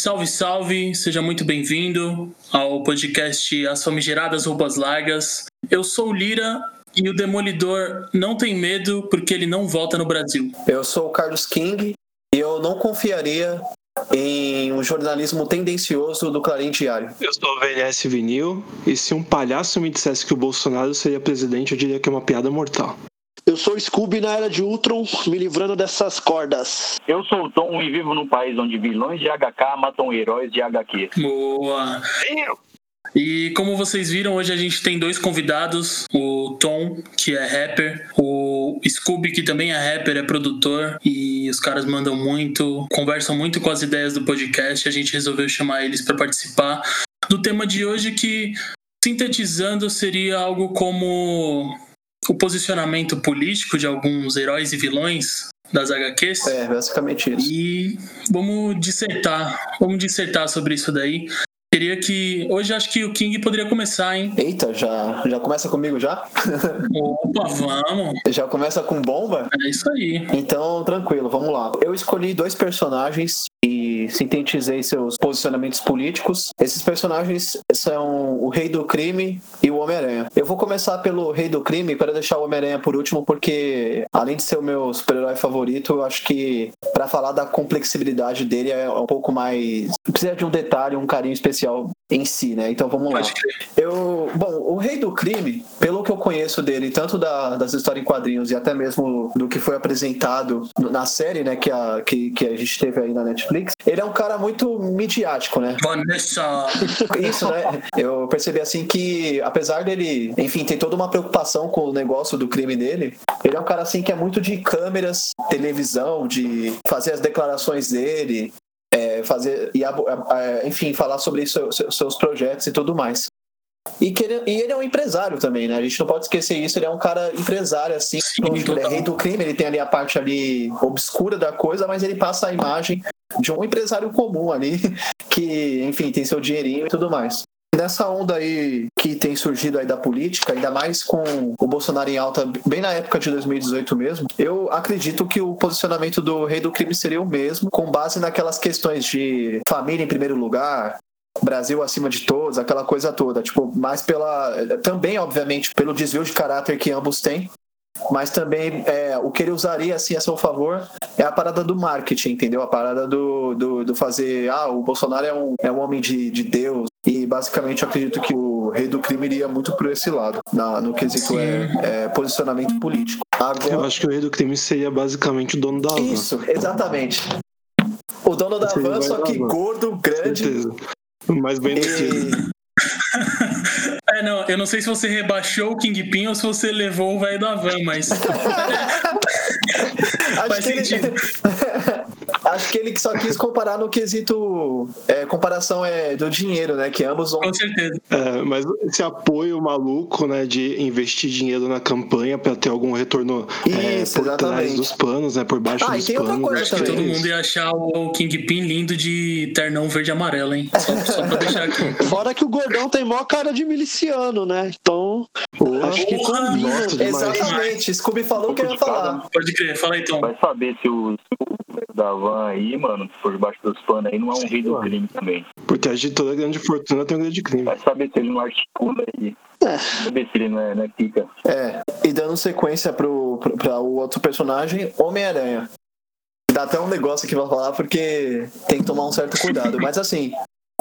Salve, salve! Seja muito bem-vindo ao podcast As Famigeradas Roupas Largas. Eu sou o Lira e o Demolidor não tem medo porque ele não volta no Brasil. Eu sou o Carlos King e eu não confiaria em um jornalismo tendencioso do Clarim Diário. Eu sou o VLS Vinil e se um palhaço me dissesse que o Bolsonaro seria presidente, eu diria que é uma piada mortal. Eu sou o Scooby na era de Ultron, me livrando dessas cordas. Eu sou o Tom e vivo num país onde vilões de HK matam heróis de HQ. Boa! E como vocês viram, hoje a gente tem dois convidados: o Tom, que é rapper, o Scooby, que também é rapper, é produtor, e os caras mandam muito, conversam muito com as ideias do podcast. A gente resolveu chamar eles para participar do tema de hoje, que, sintetizando, seria algo como o posicionamento político de alguns heróis e vilões das HQs. É, basicamente isso. E vamos dissertar, vamos dissertar sobre isso daí. Queria que. Hoje acho que o King poderia começar, hein? Eita, já, já começa comigo já? Opa, vamos! Já começa com bomba? É isso aí. Então, tranquilo, vamos lá. Eu escolhi dois personagens sintetizei seus posicionamentos políticos. Esses personagens são o Rei do Crime e o Homem-Aranha. Eu vou começar pelo Rei do Crime para deixar o Homem-Aranha por último, porque além de ser o meu super-herói favorito, eu acho que para falar da complexibilidade dele é um pouco mais. Precisa de um detalhe, um carinho especial em si, né? Então vamos lá. Eu, bom, o Rei do Crime, pelo que eu conheço dele, tanto da, das histórias em quadrinhos e até mesmo do que foi apresentado na série, né, que a, que, que a gente teve aí na Netflix, ele é um cara muito midiático, né? Vanessa! Isso, né? Eu percebi assim que, apesar dele, enfim, ter toda uma preocupação com o negócio do crime dele, ele é um cara assim que é muito de câmeras, televisão, de fazer as declarações dele, é, fazer e enfim falar sobre isso, seus projetos e tudo mais e, que ele, e ele é um empresário também, né? A gente não pode esquecer isso. Ele é um cara empresário, assim. Sim, ele é rei do crime, ele tem ali a parte ali obscura da coisa, mas ele passa a imagem de um empresário comum ali, que, enfim, tem seu dinheirinho e tudo mais. Nessa onda aí que tem surgido aí da política, ainda mais com o Bolsonaro em alta, bem na época de 2018 mesmo, eu acredito que o posicionamento do rei do crime seria o mesmo, com base naquelas questões de família em primeiro lugar, Brasil acima de todos, aquela coisa toda. Tipo, mais pela. Também, obviamente, pelo desvio de caráter que ambos têm. Mas também é, o que ele usaria assim a seu favor é a parada do marketing, entendeu? A parada do, do, do fazer. Ah, o Bolsonaro é um, é um homem de, de Deus. E basicamente eu acredito que o rei do crime iria muito por esse lado, na, no quesito é, é, posicionamento político. Agora... Eu acho que o rei do crime seria basicamente o dono da van. Isso, exatamente. O dono da van, só que gordo, grande. Certeza. Mais bem e... É, não, eu não sei se você rebaixou o Kingpin ou se você levou o velho da van, mas. Faz sentido. Ele... Acho que ele só quis comparar no quesito. É, comparação é do dinheiro, né? Que ambos vão. Com certeza. É, mas esse apoio maluco, né? De investir dinheiro na campanha para ter algum retorno é, Isso, por exatamente. trás dos panos, né? Por baixo Ah, e dos tem outra panos. coisa Acho que também. todo mundo ia achar o Kingpin lindo de ternão verde e amarelo, hein? Só, só pra deixar aqui. Fora que o gordão tem maior cara de miliciano, né? Então, acho que Porra, combina. Exatamente. Scooby falou o que eu ia falar. Pode crer, fala aí, Tom. Vai saber se o, da van aí, mano, por debaixo dos panos aí, não é um rei do crime também. Porque a de toda grande fortuna tem um grande crime. Vai saber se ele não articula aí. Vai saber se ele não é, não é pica. É, e dando sequência pro, pro, pra o outro personagem, Homem-Aranha. Dá até um negócio aqui pra falar, porque tem que tomar um certo cuidado. Mas assim,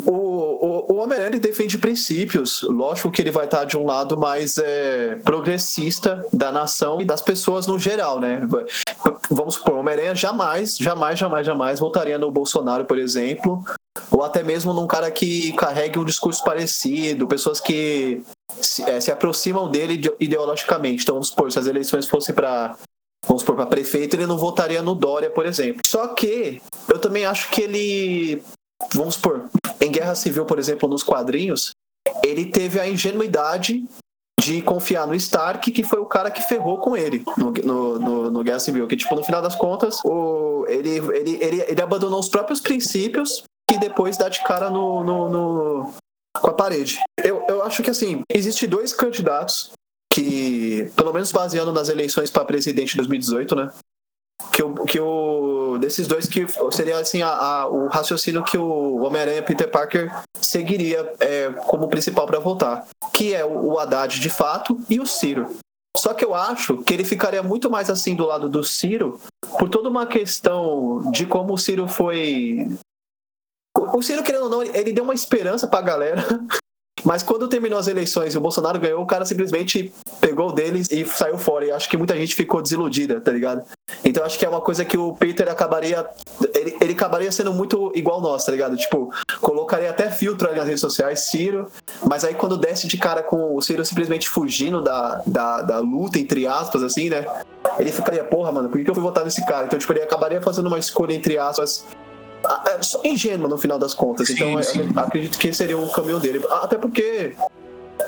o, o, o Homem-Aranha defende princípios. Lógico que ele vai estar de um lado mais é, progressista da nação e das pessoas no geral, né? Vamos supor, o Homem-Aranha jamais, jamais, jamais, jamais votaria no Bolsonaro, por exemplo. Ou até mesmo num cara que carregue um discurso parecido, pessoas que se, é, se aproximam dele ide- ideologicamente. Então, vamos supor, se as eleições fossem para vamos supor, para prefeito, ele não votaria no Dória, por exemplo. Só que eu também acho que ele, vamos supor, em Guerra Civil, por exemplo, nos quadrinhos, ele teve a ingenuidade de confiar no Stark, que foi o cara que ferrou com ele no, no, no, no Guerra Civil. Que, tipo, no final das contas, o, ele, ele, ele, ele abandonou os próprios princípios e depois dá de cara no, no, no- com a parede. Eu, eu acho que, assim, existe dois candidatos que, pelo menos baseando nas eleições para presidente de 2018, né? Que o, que o desses dois que seria assim a, a, o raciocínio que o Homem-Aranha Peter Parker seguiria é, como principal para voltar, que é o, o Haddad de fato e o Ciro. Só que eu acho que ele ficaria muito mais assim do lado do Ciro por toda uma questão de como o Ciro foi o Ciro, querendo ou não, ele deu uma esperança pra galera Mas quando terminou as eleições e o Bolsonaro ganhou, o cara simplesmente pegou deles e saiu fora. E acho que muita gente ficou desiludida, tá ligado? Então acho que é uma coisa que o Peter acabaria. Ele, ele acabaria sendo muito igual nós, tá ligado? Tipo, colocaria até filtro ali nas redes sociais, Ciro. Mas aí quando desce de cara com o Ciro simplesmente fugindo da, da, da luta, entre aspas, assim, né? Ele ficaria, porra, mano, por que eu fui votar nesse cara? Então, tipo, ele acabaria fazendo uma escolha, entre aspas, ingênua no final das contas. Sim, então sim. acredito que seria o caminho dele. Até porque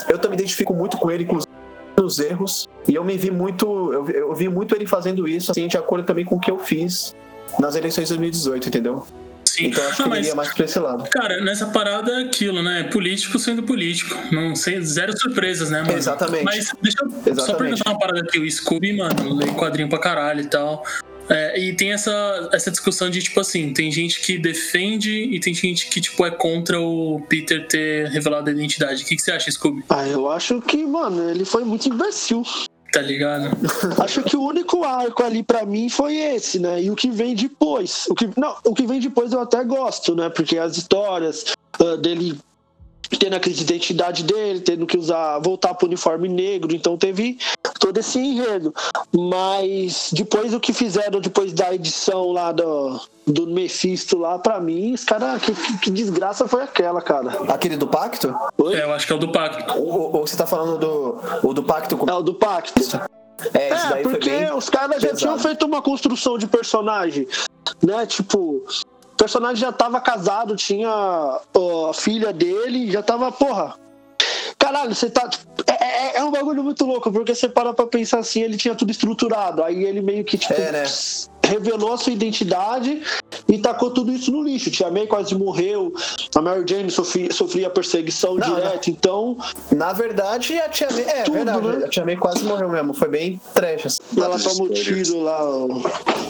eu também identifico muito com ele, inclusive nos erros. E eu me vi muito. Eu, eu vi muito ele fazendo isso, assim, de acordo também com o que eu fiz nas eleições de 2018, entendeu? Sim. Então acho que não, iria mais pra esse lado. Cara, nessa parada é aquilo, né? Político sendo político. Não sei, zero surpresas, né, mano? Exatamente. Mas deixa eu Exatamente. só perguntar uma parada aqui. O Scooby, mano, leio quadrinho pra caralho e tal. É, e tem essa, essa discussão de, tipo assim, tem gente que defende e tem gente que, tipo, é contra o Peter ter revelado a identidade. O que, que você acha, Scooby? Ah, eu acho que, mano, ele foi muito imbecil. Tá ligado? Acho que o único arco ali para mim foi esse, né? E o que vem depois. O que, não, o que vem depois eu até gosto, né? Porque as histórias uh, dele tendo a crise de identidade dele, tendo que usar, voltar pro uniforme negro, então teve todo esse enredo. Mas depois o que fizeram depois da edição lá do, do Mephisto lá, pra mim, os caras, que, que, que, desgraça foi aquela, cara? Aquele do pacto? Oi? É, eu acho que é o do pacto. Ou, ou você tá falando do, o do pacto com... É o do pacto. É, é porque os caras já tinham feito uma construção de personagem, né? Tipo, personagem já tava casado, tinha a filha dele, já tava, porra. Caralho, você tá. É, é, é, um bagulho muito louco, porque você para pra pensar assim, ele tinha tudo estruturado. Aí ele meio que, tipo, é, né? revelou a sua identidade e tacou tudo isso no lixo. Tia May quase morreu, a Mary Jane sofria, sofria perseguição não, direta, não. então. Na verdade, a Tia May. É tudo, verdade, né? a Tia May quase morreu mesmo. Foi bem trash. Assim. Ela tomou tiro lá.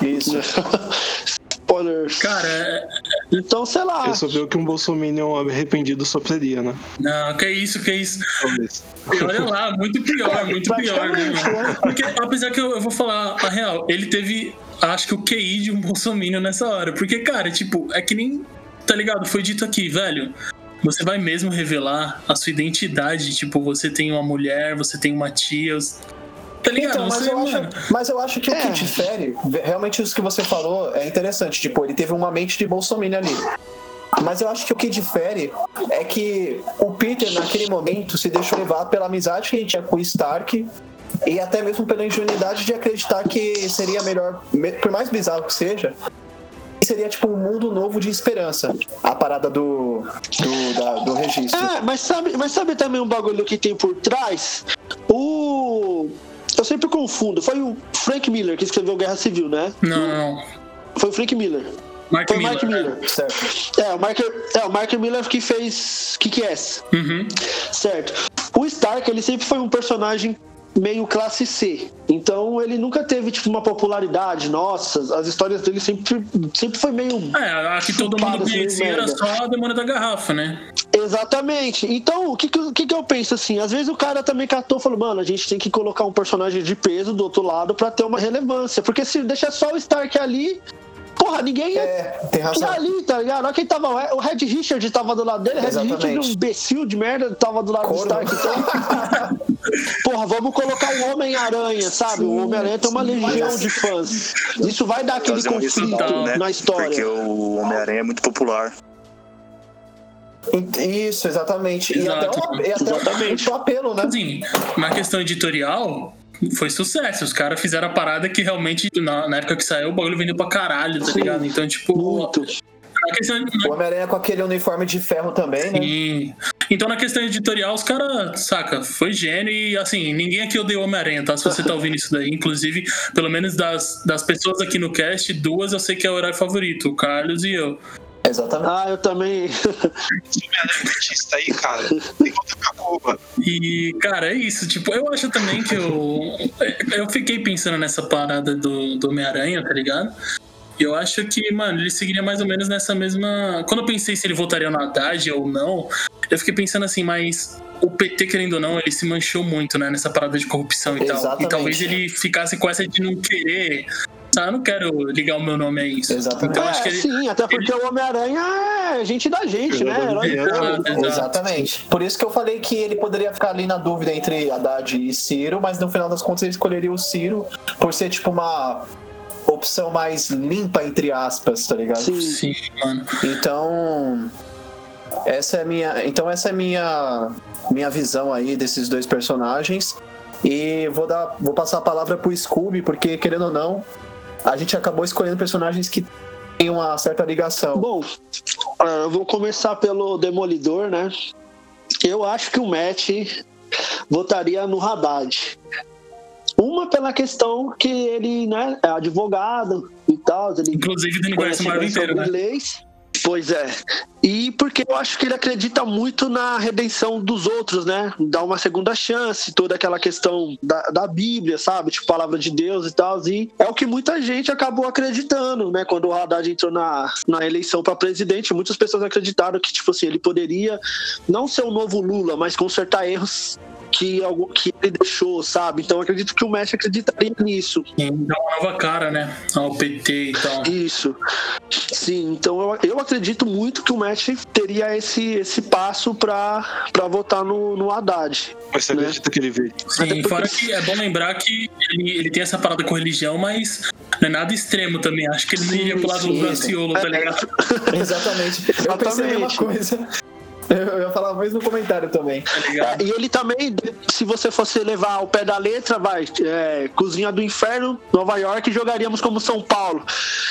Isso. spoilers. Cara, é... então sei lá. Eu o que um bolsominion arrependido sofreria, né? Não, que isso, que isso. Olha lá, muito pior, muito pior, né, né? Porque, apesar que eu, eu, vou falar a real, ele teve, acho que o QI de um bolsominion nessa hora. Porque, cara, tipo, é que nem. Tá ligado? Foi dito aqui, velho. Você vai mesmo revelar a sua identidade. Tipo, você tem uma mulher, você tem uma tia. Tá ligado? Então, mas, eu acho, mas eu acho que é. o que é. difere, realmente isso que você falou é interessante. Tipo, ele teve uma mente de Bolsonaro ali. Mas eu acho que o que difere é que o Peter, naquele momento, se deixou levar pela amizade que a gente tinha com o Stark e até mesmo pela ingenuidade de acreditar que seria melhor, por mais bizarro que seja, seria tipo um mundo novo de esperança. A parada do, do, da, do registro. É, mas sabe, mas sabe também um bagulho que tem por trás? O eu sempre confundo. Foi o Frank Miller que escreveu Guerra Civil, né? Não, não. Foi o Frank Miller. Mark Foi o Mark Miller. Miller. Certo. É, o Mark, é, o Mark Miller que fez Kick-Ass. Uhum. Certo. O Stark, ele sempre foi um personagem meio classe C. Então ele nunca teve tipo uma popularidade. Nossa, as histórias dele sempre, sempre foi meio. É, a que todo mundo conhecia era só a demônio da garrafa, né? Exatamente. Então, o que, que, que eu penso assim? Às vezes o cara também catou e falou, mano, a gente tem que colocar um personagem de peso do outro lado para ter uma relevância. Porque se deixar só o Stark ali, Porra, ninguém ia é, tem razão. ali, tá ligado? Olha quem tava. O Red Richard tava do lado dele, o Red Richard, um imbecil de merda, tava do lado Corno. do Stark. Então, porra, vamos colocar o Homem-Aranha, sabe? Sim, o Homem-Aranha tem uma legião de fãs. Isso vai dar aquele conflito né? na história. Porque o Homem-Aranha é muito popular. Isso, exatamente. Exato. E até, o, e até exatamente. o apelo, né? Sim, uma questão editorial, foi sucesso. Os caras fizeram a parada que realmente, na, na, época que saiu, o bagulho vendeu pra caralho, tá ligado? Então, tipo. Muito. Questão, o Homem-Aranha com aquele uniforme de ferro também, né? Sim. Então, na questão editorial, os caras, saca, foi gênio e, assim, ninguém aqui odeia o Homem-Aranha, tá? Se você tá ouvindo isso daí. Inclusive, pelo menos das, das pessoas aqui no cast, duas eu sei que é o herói favorito, o Carlos e eu. Exatamente. Ah, eu também. Esse aí, cara. Tem conta pra Cuba. E, cara, é isso. Tipo, eu acho também que eu. Eu fiquei pensando nessa parada do, do Homem-Aranha, tá ligado? Eu acho que, mano, ele seguiria mais ou menos nessa mesma. Quando eu pensei se ele votaria no Haddad ou não, eu fiquei pensando assim, mas o PT, querendo ou não, ele se manchou muito, né, nessa parada de corrupção e Exatamente. tal. E talvez ele ficasse com essa de não querer ah, eu não quero ligar o meu nome a isso. Exatamente. Então, acho que ele, sim, até porque ele... o Homem-Aranha é gente da gente, né? Herói Exatamente. Por isso que eu falei que ele poderia ficar ali na dúvida entre Haddad e Ciro, mas no final das contas ele escolheria o Ciro por ser tipo uma opção mais limpa, entre aspas, tá ligado? Sim, sim mano. Então. Essa é minha. Então essa é minha minha visão aí desses dois personagens. E vou dar, vou passar a palavra pro Scooby, porque querendo ou não, a gente acabou escolhendo personagens que têm uma certa ligação. Bom, eu vou começar pelo Demolidor, né? Eu acho que o Matt votaria no Haddad. Uma pela questão que ele né, é advogado e tal. Ele Inclusive, ele conhece o Marvel inteiro, né? Leis. Pois é. E porque eu acho que ele acredita muito na redenção dos outros, né? Dar uma segunda chance, toda aquela questão da, da Bíblia, sabe? Tipo, palavra de Deus e tal. E é o que muita gente acabou acreditando, né? Quando o Haddad entrou na, na eleição para presidente, muitas pessoas acreditaram que, tipo assim, ele poderia não ser o novo Lula, mas consertar erros que, que ele deixou, sabe? Então acredito que o Messi acreditaria nisso. E dá uma nova cara, né? Ao PT e tal. Isso. Sim, então eu, eu acredito muito que o Messi teria esse, esse passo para votar no, no Haddad. Mas você né? acredita que ele vê? Sim, fora que é bom lembrar que ele, ele tem essa parada com religião, mas não é nada extremo também. Acho que ele não iria pro lado do Daciolo, tá ligado? Exatamente. Eu pensei a mesma coisa. Eu ia falar mais no comentário também. É, e ele também, se você fosse levar ao pé da letra, vai, é, Cozinha do Inferno, Nova York, jogaríamos como São Paulo.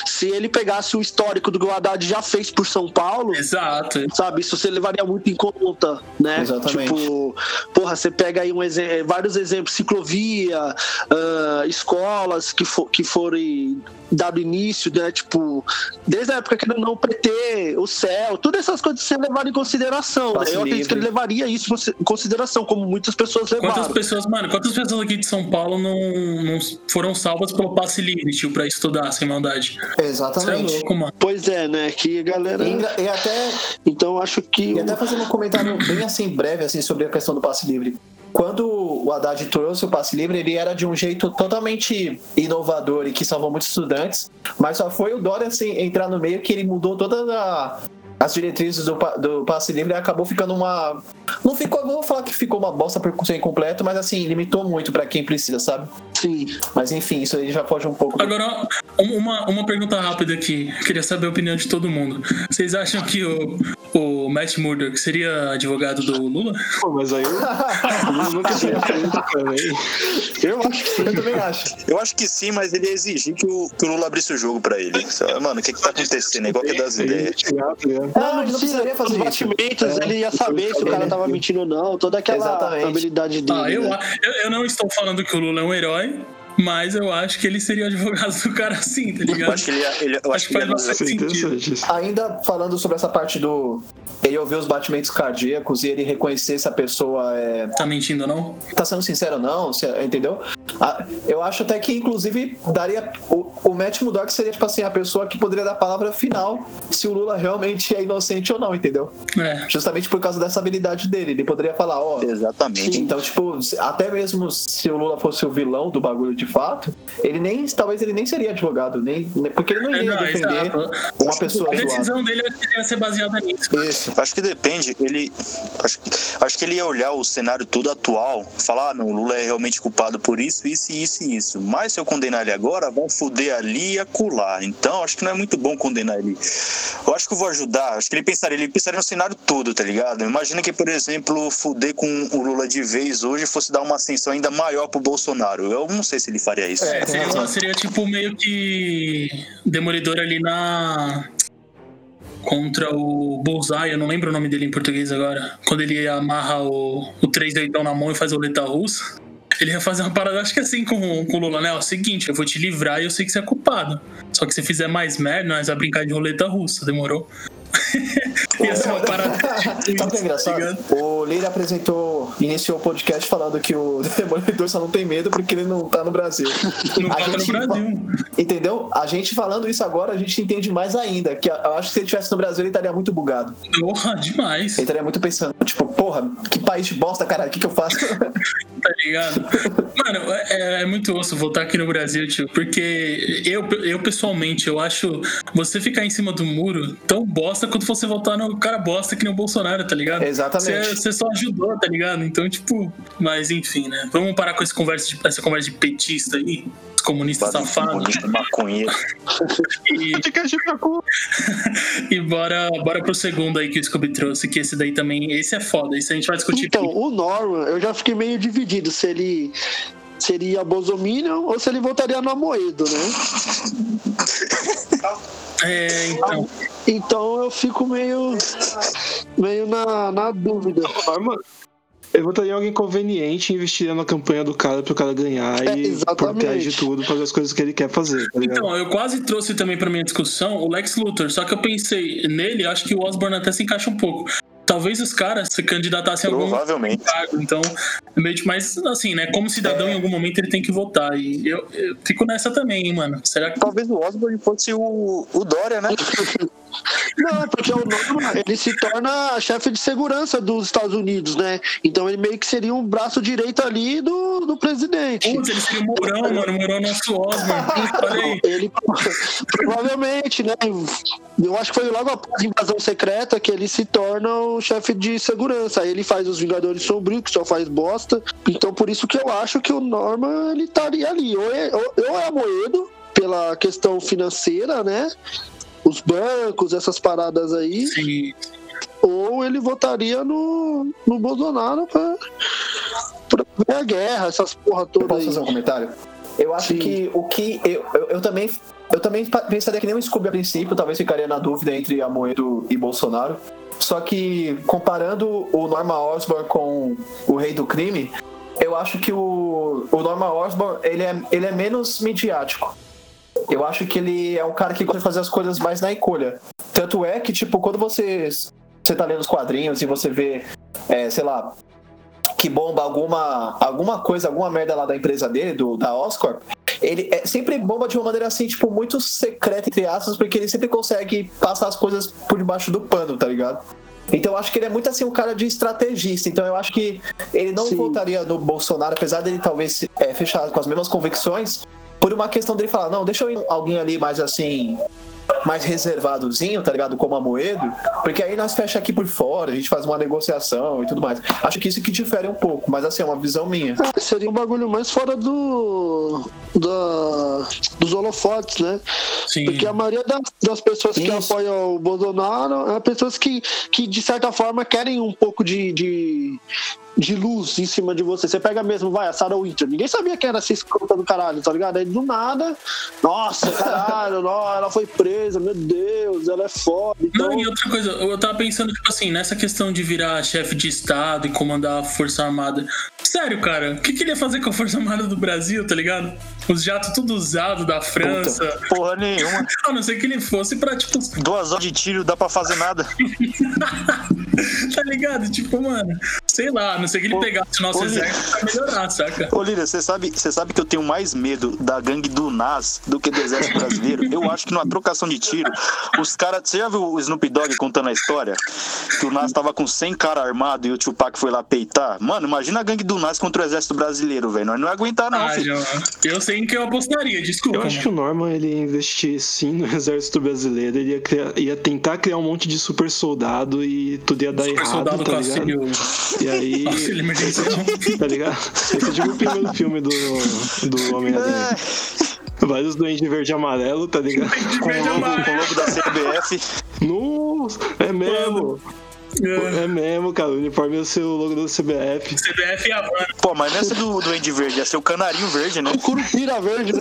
Se ele pegasse o histórico do que o Haddad já fez por São Paulo, Exato. sabe, isso você levaria muito em conta, né? Exatamente. Tipo, porra, você pega aí um vários exemplos, ciclovia, uh, escolas que, for, que forem dado início, né? Tipo, desde a época que ele não PT, o céu, todas essas coisas você levar em consideração. Né? Eu acredito que ele levaria isso em consideração, como muitas pessoas levaram. Quantas pessoas, mano, quantas pessoas aqui de São Paulo não, não foram salvas pelo passe livre, tio, pra estudar sem maldade? Exatamente. Isso é louco, mano. Pois é, né? Que galera. E, e até. Então acho que. E até fazer um comentário bem assim, breve, assim, sobre a questão do passe livre quando o Haddad trouxe o passe livre, ele era de um jeito totalmente inovador e que salvou muitos estudantes, mas só foi o Dória assim, entrar no meio que ele mudou toda a, as diretrizes do, do passe livre acabou ficando uma. Não ficou, vou falar que ficou uma bosta por ser incompleto, mas assim, limitou muito para quem precisa, sabe? Sim. Mas enfim, isso aí já foge um pouco. Agora, uma, uma pergunta rápida aqui. queria saber a opinião de todo mundo. Vocês acham que o, o Matt Murdock seria advogado do Lula? Pô, mas aí eu, eu nunca tinha também. Eu acho que sim. Eu também acho. Eu acho que sim, mas ele ia exigir que o, que o Lula abrisse o jogo pra ele. Mano, o que que tá acontecendo? Igual que das ideias. Não, não, não precisaria fazer os batimentos, é, ele ia saber se o cara tava mentindo ou não, toda aquela Exatamente. habilidade dele. Ah, eu, né? eu, eu não estou falando que o Lula é um herói, mas eu acho que ele seria o advogado do cara assim, tá ligado? Eu acho que ele, ele eu acho, acho que, que faz bastante sentido. Ainda falando sobre essa parte do ele ouvir os batimentos cardíacos e ele reconhecer se a pessoa é. Tá mentindo ou não? Tá sendo sincero ou não, entendeu? Eu acho até que, inclusive, daria. O, o Matt Murdock seria, tipo assim, a pessoa que poderia dar a palavra final se o Lula realmente é inocente ou não, entendeu? É. Justamente por causa dessa habilidade dele. Ele poderia falar, ó. Exatamente. Então, tipo, até mesmo se o Lula fosse o vilão do bagulho de fato, ele nem. Talvez ele nem seria advogado, nem. Porque ele não iria não, defender exato. uma pessoa. A decisão dele ia ser baseada nisso. Isso. Acho que depende. Ele. Acho, acho que ele ia olhar o cenário todo atual, falar, ah, não, o Lula é realmente culpado por isso, isso, isso e isso. Mas se eu condenar ele agora, vão foder ali e acular. Então, acho que não é muito bom condenar ele. Eu acho que eu vou ajudar. Acho que ele pensaria, ele pensaria no cenário todo, tá ligado? Imagina que, por exemplo, fuder com o Lula de vez hoje fosse dar uma ascensão ainda maior pro Bolsonaro. Eu não sei se ele faria isso. É, seria, seria tipo meio que demolidor ali na contra o Bullseye, eu não lembro o nome dele em português agora. Quando ele amarra o, o 3 deitão na mão e faz a roleta russa. Ele ia fazer uma parada, acho que assim com, com o Lula, né? É o seguinte, eu vou te livrar e eu sei que você é culpado. Só que se fizer mais merda, nós vamos brincar de roleta russa, demorou? Ia ser uma parada. Sabe o que é engraçado? O Leire apresentou, iniciou o podcast falando que o Demolidor só não tem medo porque ele não tá no Brasil. Não a tá gente, no Brasil. Entendeu? A gente falando isso agora, a gente entende mais ainda. Que eu acho que se ele estivesse no Brasil, ele estaria muito bugado. Porra, demais. Ele estaria muito pensando, tipo, porra, que país de bosta, cara, o que, que eu faço? Tá ligado? Mano, é, é, muito osso voltar aqui no Brasil, tio, porque eu, eu pessoalmente, eu acho você ficar em cima do muro tão bosta quanto você voltar no cara bosta que nem o Bolsonaro, tá ligado? Exatamente. Você, você só ajudou, tá ligado? Então, tipo, mas enfim, né? Vamos parar com essa conversa de, essa conversa de petista aí comunista safado. Comunista maconheiro. e, e bora, bora pro segundo aí que o Scooby trouxe, que esse daí também, esse é foda, esse a gente vai discutir. Então, aqui. o Norman, eu já fiquei meio dividido se ele seria Bolsominion ou se ele votaria no Amoedo, né? É, então. Então eu fico meio, meio na, na dúvida. Norman, eu votaria em alguém conveniente e investiria na campanha do cara pro cara ganhar é, e protege tudo, fazer as coisas que ele quer fazer. Tá então, eu quase trouxe também pra minha discussão o Lex Luthor, só que eu pensei nele, acho que o Osborne até se encaixa um pouco talvez os caras se candidatassem a algum Provavelmente. cargo. Então, é meio de, mas assim, né? Como cidadão, é. em algum momento ele tem que votar. E eu, eu fico nessa também, hein, mano. Será que. Talvez o Osborne fosse o, o Dória, né? Não, porque o Norman, ele se torna chefe de segurança dos Estados Unidos, né? Então ele meio que seria um braço direito ali do, do presidente. Putz, ele seria o Mourão, mano. O Mourão é nosso Osborne. ele, provavelmente, né? Eu acho que foi logo após a invasão secreta que ele se torna o chefe de segurança. Aí ele faz os Vingadores Sombrios, que só faz bosta. Então por isso que eu acho que o Norman, ele estaria ali. Ou é, ou, ou é Moedo, pela questão financeira, né? Os bancos, essas paradas aí. Sim. Ou ele votaria no, no Bolsonaro pra, pra ver a guerra, essas porra toda. Eu posso aí. fazer um comentário? Eu acho Sim. que o que. Eu, eu, eu, também. Eu também pensaria que nem o Scooby a princípio, talvez ficaria na dúvida entre Amoedo e Bolsonaro. Só que comparando o Norman Osborn com o Rei do Crime, eu acho que o, o Norman Osborn ele é, ele é menos midiático. Eu acho que ele é um cara que gosta de fazer as coisas mais na encolha. Tanto é que, tipo, quando você, você tá lendo os quadrinhos e você vê, é, sei lá, que bomba alguma, alguma coisa, alguma merda lá da empresa dele, do, da Oscorp, ele é, sempre bomba de uma maneira assim, tipo, muito secreta, entre aspas, porque ele sempre consegue passar as coisas por debaixo do pano, tá ligado? Então eu acho que ele é muito assim um cara de estrategista. Então eu acho que ele não Sim. votaria no Bolsonaro, apesar dele talvez é, fechar com as mesmas convicções, por uma questão dele falar, não, deixa eu ir alguém ali mais assim, mais reservadozinho, tá ligado? Como a Moedo, porque aí nós fecha aqui por fora, a gente faz uma negociação e tudo mais. Acho que isso que difere um pouco, mas assim, é uma visão minha. É, seria um bagulho mais fora do. Da, dos holofotes, né? Sim. Porque a maioria das, das pessoas isso. que apoiam o Bolsonaro é pessoas que, que, de certa forma, querem um pouco de, de de luz em cima de você. Você pega mesmo, vai, a Sarah Winter. Ninguém sabia que era essa escrota do caralho, tá ligado? Aí do nada, nossa, caralho, não, ela foi presa, meu Deus, ela é foda. Então... Não, e outra coisa, eu tava pensando, tipo assim, nessa questão de virar chefe de Estado e comandar a Força Armada. Sério, cara, o que, que ele ia fazer com a Força Armada do Brasil, tá ligado? Os jatos tudo usados da França. Puta, porra nenhuma. A não ser que ele fosse pra, tipo. Duas horas de tiro, dá pra fazer nada. tá ligado? Tipo, mano, sei lá, não sei que ele Ô, pegasse o nosso exército pra melhorar, saca? Ô, Líria, você sabe, você sabe que eu tenho mais medo da gangue do NAS do que do exército brasileiro? Eu acho que numa trocação de tiro, os caras. Você já viu o Snoop Dogg contando a história? Que o NAS tava com 100 caras armados e o Tupac foi lá peitar? Mano, imagina a gangue do NAS contra o exército brasileiro, velho. Nós não ia aguentar, não, ah, filho. Eu sei em que eu apostaria, desculpa. Eu acho mano. que o Norman, ele ia investir sim no exército brasileiro, ele ia, criar, ia tentar criar um monte de super soldado e tudo ia dar super errado, soldado tá ligado? E aí... Auxílio emergencial. tá ligado? Esse é tipo o primeiro filme do, do Homem-Aranha. Vários doentes verde e amarelo, tá ligado? Com o logo, com o logo da CBF. Nossa, é mesmo. É. é mesmo, cara. O uniforme ia ser o logo do CBF. CBF e a Havana. Pô, mas não é ser do Duende Verde, ia ser o Canarinho Verde, né? O Curupira Verde, né?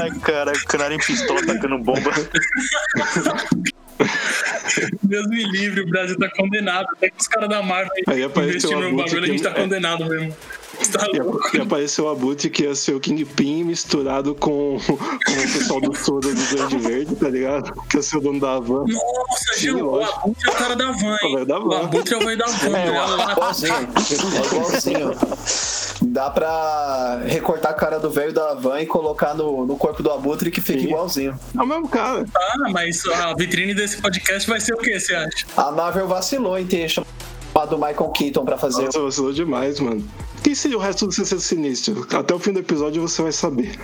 Ai, cara, o Canarinho pistola tacando bomba. Deus me livre, o Brasil tá condenado. Até que os caras da Marvel investiram no bagulho, a gente tá condenado mesmo. Tá e, apareceu o Abutre que ia ser o Kingpin misturado com, com o pessoal do Soro do Verde Verde, tá ligado? Que ia ser o dono da van. Nossa, Gil, o Abutre é o cara da van, hein? O Abutre é o velho da van. É, é igualzinho. É igualzinho. Dá pra recortar a cara do velho da van e colocar no, no corpo do Abutre que fica Sim. igualzinho. É o mesmo cara. Ah, mas a vitrine desse podcast vai ser o que, você acha? A Marvel vacilou em ter chamado Michael Keaton pra fazer. Nossa, vacilou demais, mano. Quem seria o resto do CC Sinistro? Até o fim do episódio você vai saber.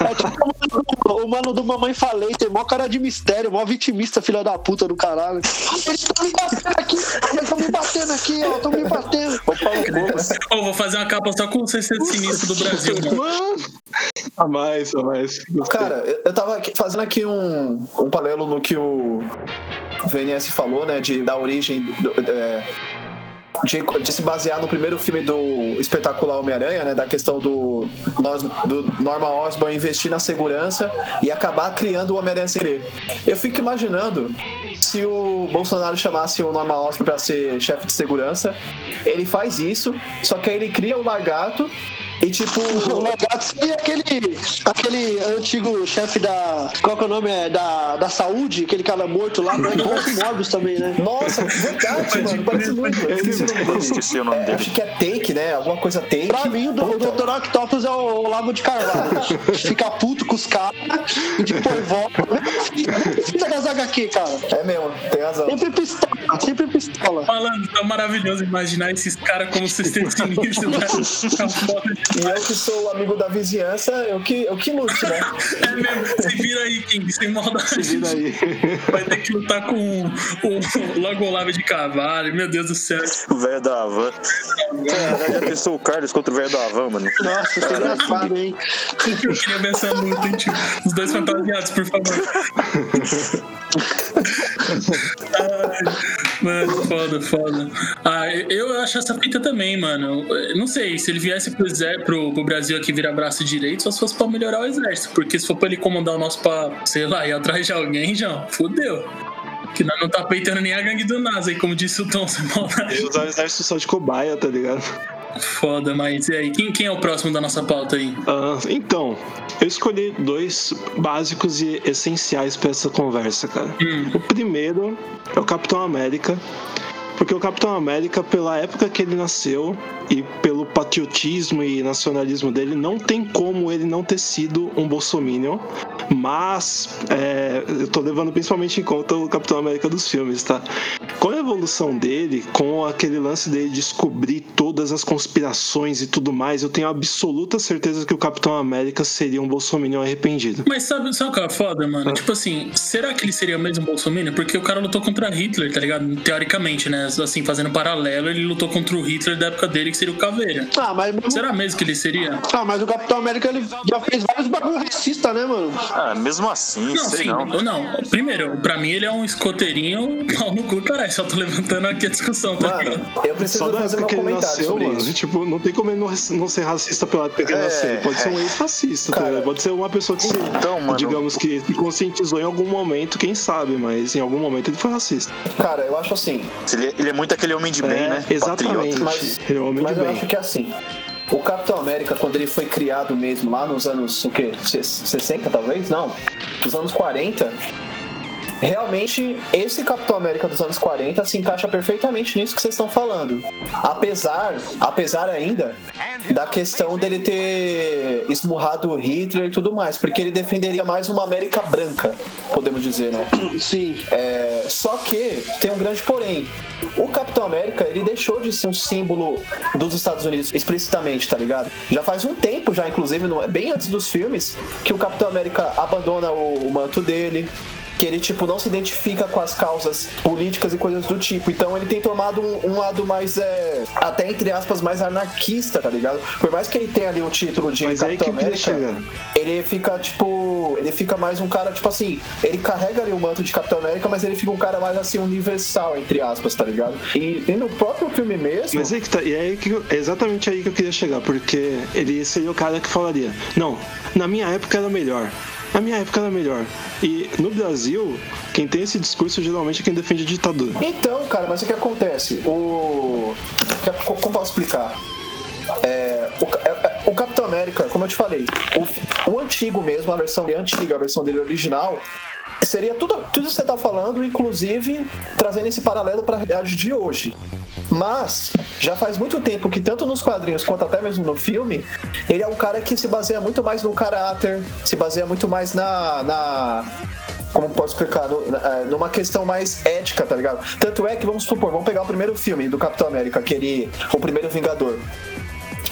É tipo o mano do Mamãe Falei, tem mó cara de mistério, mó vitimista, filha da puta do caralho. Eles estão me batendo aqui, eles estão me batendo aqui, ó, estão me batendo. oh, vou fazer uma capa só com o CC Sinistro do Brasil. Mano. A mais, a mais. Gostei. Cara, eu tava fazendo aqui um, um paralelo no que o VNS falou, né, de dar origem do, é, de, de, se basear no primeiro filme do espetacular Homem-Aranha, né? Da questão do, do Norman Osborn investir na segurança e acabar criando o Homem-Aranha sem querer. Eu fico imaginando se o Bolsonaro chamasse o Norman Osborn para ser chefe de segurança, ele faz isso, só que aí ele cria o Lagarto e tipo. O Lagarto seria aquele, aquele antigo chefe da. Qual que é o nome? É, da, da saúde, aquele cara morto lá, né? Morbius também, né? Nossa, verdade, mano. Parece muito. Esqueci o nome dele. Acho que é take, né? Alguma coisa take. Pra mim, o, o Dr. Octopus é o, o Lago de Carvalho. Fica puto com os caras e depois volta. Fica das HQ, cara. É mesmo, tem razão. Sempre pistola, sempre pistola. Falando, tá maravilhoso imaginar esses caras como sistema sinistro, né? E eu que sou o amigo da vizinhança, eu que, eu que lute, né? É mesmo, se vira aí, King, sem maldade. Se vira aí. Vai ter que lutar com o, o Lagolave de cavalo, meu Deus do céu. O velho da Havan. É, já pensou o Carlos contra o velho da Havan, mano? Nossa, isso é engraçado, hein? Eu queria ver essa luta, hein, Os dois fantasiados, por favor. Ai, mano, foda, foda. Ah, eu acho essa fita também, mano. Não sei, se ele viesse pro, pro, pro Brasil aqui virar braço direito, só se fosse pra melhorar o exército. Porque se for pra ele comandar o nosso pra, sei lá, ir atrás de alguém, já, fudeu. Que nós não tá peitando nem a gangue do NASA, aí, como disse o Tom, você maldade. Usar o exército só de cobaia, tá ligado? Foda, mas e aí? Quem, quem é o próximo da nossa pauta aí? Uh, então, eu escolhi dois básicos e essenciais para essa conversa, cara. Hum. O primeiro é o Capitão América. Porque o Capitão América, pela época que ele nasceu e pelo patriotismo e nacionalismo dele, não tem como ele não ter sido um bolsominion. Mas é, eu tô levando principalmente em conta o Capitão América dos filmes, tá? Com a evolução dele, com aquele lance dele descobrir todas as conspirações e tudo mais, eu tenho absoluta certeza que o Capitão América seria um bolsominion arrependido. Mas sabe, sabe o que é foda, mano? Ah. Tipo assim, será que ele seria mesmo um bolsominion? Porque o cara lutou contra Hitler, tá ligado? Teoricamente, né? Assim, fazendo paralelo, ele lutou contra o Hitler da época dele, que seria o Caveira. Ah, mas... Será mesmo que ele seria? Ah, mas o Capitão América, ele já fez vários bagulho racista, né, mano? Ah, mesmo assim, não, sei sim, não. Não, primeiro, pra mim ele é um escoteirinho pau no cu, caralho. Só tô levantando aqui a discussão, tá mano, Eu preciso Só fazer um comentário nasceu, sobre mano, isso. Tipo, não tem como ele não, não ser racista pela época que ele é, nasceu. Pode é. ser um ex-racista, tá Pode ser uma pessoa que se, então, mano, digamos que se conscientizou em algum momento, quem sabe, mas em algum momento ele foi racista. Cara, eu acho assim. Ele, ele é muito aquele homem de bem, é, né? Exatamente. Mas, ele é homem mas de eu bem. acho que é assim. O Capitão América, quando ele foi criado mesmo, lá nos anos o quê? 60 talvez? Não. Nos anos 40, realmente esse Capitão América dos anos 40 se encaixa perfeitamente nisso que vocês estão falando. Apesar, apesar ainda da questão dele ter esmurrado Hitler e tudo mais, porque ele defenderia mais uma América branca, podemos dizer, né? Sim. É, só que tem um grande porém. O Capitão América, ele deixou de ser um símbolo dos Estados Unidos explicitamente, tá ligado? Já faz um tempo já, inclusive, bem antes dos filmes, que o Capitão América abandona o, o manto dele, que ele, tipo, não se identifica com as causas políticas e coisas do tipo. Então ele tem tomado um, um lado mais, é, até entre aspas, mais anarquista, tá ligado? Por mais que ele tenha ali o título de Mas Capitão América, ele fica, tipo, ele fica mais um cara, tipo assim, ele carrega ali o manto de Capitão América, mas ele fica um cara mais, assim, universal, entre aspas, tá ligado? E, e no próprio filme mesmo... Mas é que tá, e é, aí que, é exatamente aí que eu queria chegar, porque ele seria o cara que falaria, não, na minha época era melhor. Na minha época era melhor. E no Brasil, quem tem esse discurso geralmente é quem defende a ditadura. Então, cara, mas o que acontece? O. Como posso explicar? É, o, é, é, o, Capitão América, como eu te falei, o, o antigo mesmo, a versão dele antiga, a versão dele original, seria tudo, tudo que você está falando, inclusive trazendo esse paralelo para a realidade de hoje. Mas já faz muito tempo que, tanto nos quadrinhos quanto até mesmo no filme, ele é um cara que se baseia muito mais no caráter, se baseia muito mais na. na como posso explicar? É, numa questão mais ética, tá ligado? Tanto é que, vamos supor, vamos pegar o primeiro filme do Capitão América, aquele. O primeiro Vingador.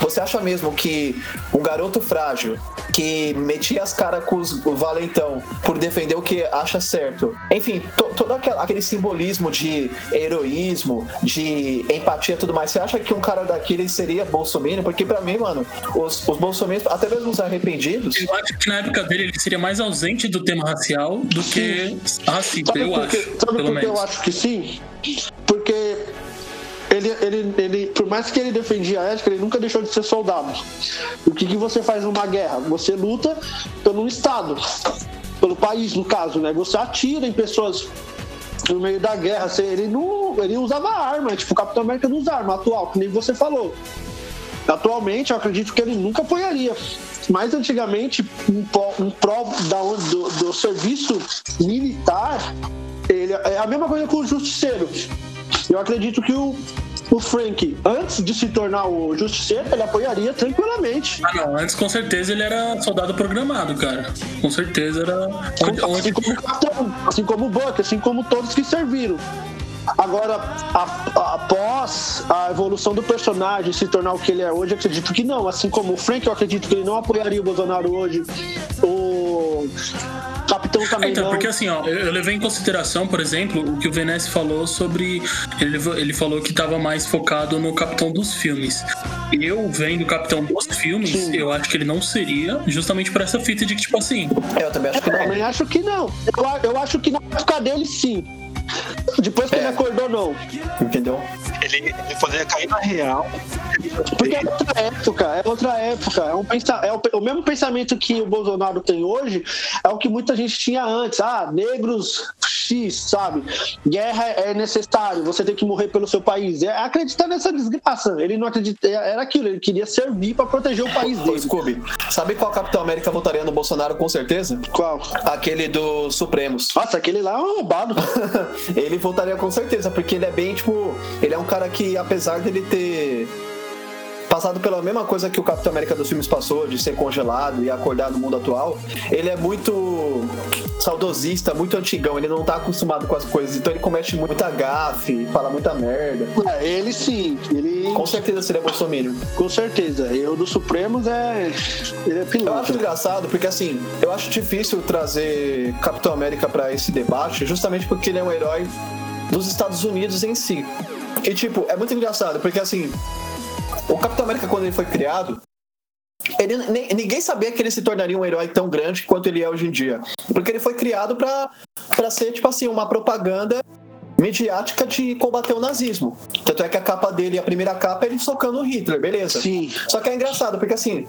Você acha mesmo que um garoto frágil que metia as caras com os, o valentão por defender o que acha certo, enfim, to, todo aquele, aquele simbolismo de heroísmo, de empatia e tudo mais, você acha que um cara daquele seria bolsominion? Porque para mim, mano, os, os bolsominions, até mesmo os arrependidos. Eu acho que na época dele ele seria mais ausente do tema racial do que racista, eu porque, acho. Sabe por que eu acho que sim? Ele, ele, ele, por mais que ele defendia a ética, ele nunca deixou de ser soldado. O que, que você faz numa guerra? Você luta pelo Estado, pelo país, no caso, né? Você atira em pessoas no meio da guerra. Você, ele, não, ele usava arma, tipo, o Capitão América não usa arma atual, que nem você falou. Atualmente, eu acredito que ele nunca apoiaria. Mas antigamente, um, um pró da, do, do serviço militar, ele, é a mesma coisa com o justiceiro. Eu acredito que o, o Frank, antes de se tornar o Justiceiro, ele apoiaria tranquilamente. Ah, não. Antes, com certeza, ele era soldado programado, cara. Com certeza era. Onde, onde... Assim como o Capitão, assim como o Buck, assim como todos que serviram. Agora, a, a, após a evolução do personagem se tornar o que ele é hoje, acredito que não. Assim como o Frank, eu acredito que ele não apoiaria o Bolsonaro hoje. O Capitão também então, não. porque assim, ó, eu, eu, levei em consideração, por exemplo, o que o Venesse falou sobre. Ele, ele falou que estava mais focado no Capitão dos filmes. Eu, vendo o Capitão dos filmes, Sim. eu acho que ele não seria, justamente por essa fita de que, tipo assim. Eu também acho que não. Eu também acho que não. Eu, eu acho que na época dele, sim. Depois que é. ele acordou, não. Entendeu? Ele, ele poderia cair na real. Porque é outra época, é outra época. É, um pensa, é o, o, mesmo pensamento que o Bolsonaro tem hoje, é o que muita gente tinha antes. Ah, negros X, sabe? Guerra é necessário, você tem que morrer pelo seu país. É acreditar nessa desgraça. Ele não acredita, era aquilo, ele queria servir para proteger o país dele. Scooby, sabe qual Capitão América votaria no Bolsonaro com certeza? Qual? Aquele dos Supremos. Nossa, aquele lá é um roubado. ele votaria com certeza, porque ele é bem, tipo, ele é um cara que, apesar dele ter passado pela mesma coisa que o Capitão América dos filmes passou, de ser congelado e acordar no mundo atual, ele é muito saudosista, muito antigão, ele não tá acostumado com as coisas, então ele comete muita gafe, fala muita merda. É, ele sim, ele... Com certeza seria Bolsonaro. Com certeza, eu do Supremos é... ele é piloto. Eu acho engraçado, porque assim, eu acho difícil trazer Capitão América para esse debate, justamente porque ele é um herói dos Estados Unidos em si. E tipo, é muito engraçado, porque assim, o Capitão América, quando ele foi criado, ele, ninguém sabia que ele se tornaria um herói tão grande quanto ele é hoje em dia. Porque ele foi criado para ser, tipo assim, uma propaganda midiática de combater o nazismo. Tanto é que a capa dele, a primeira capa, é ele socando o Hitler, beleza? Sim. Só que é engraçado, porque assim,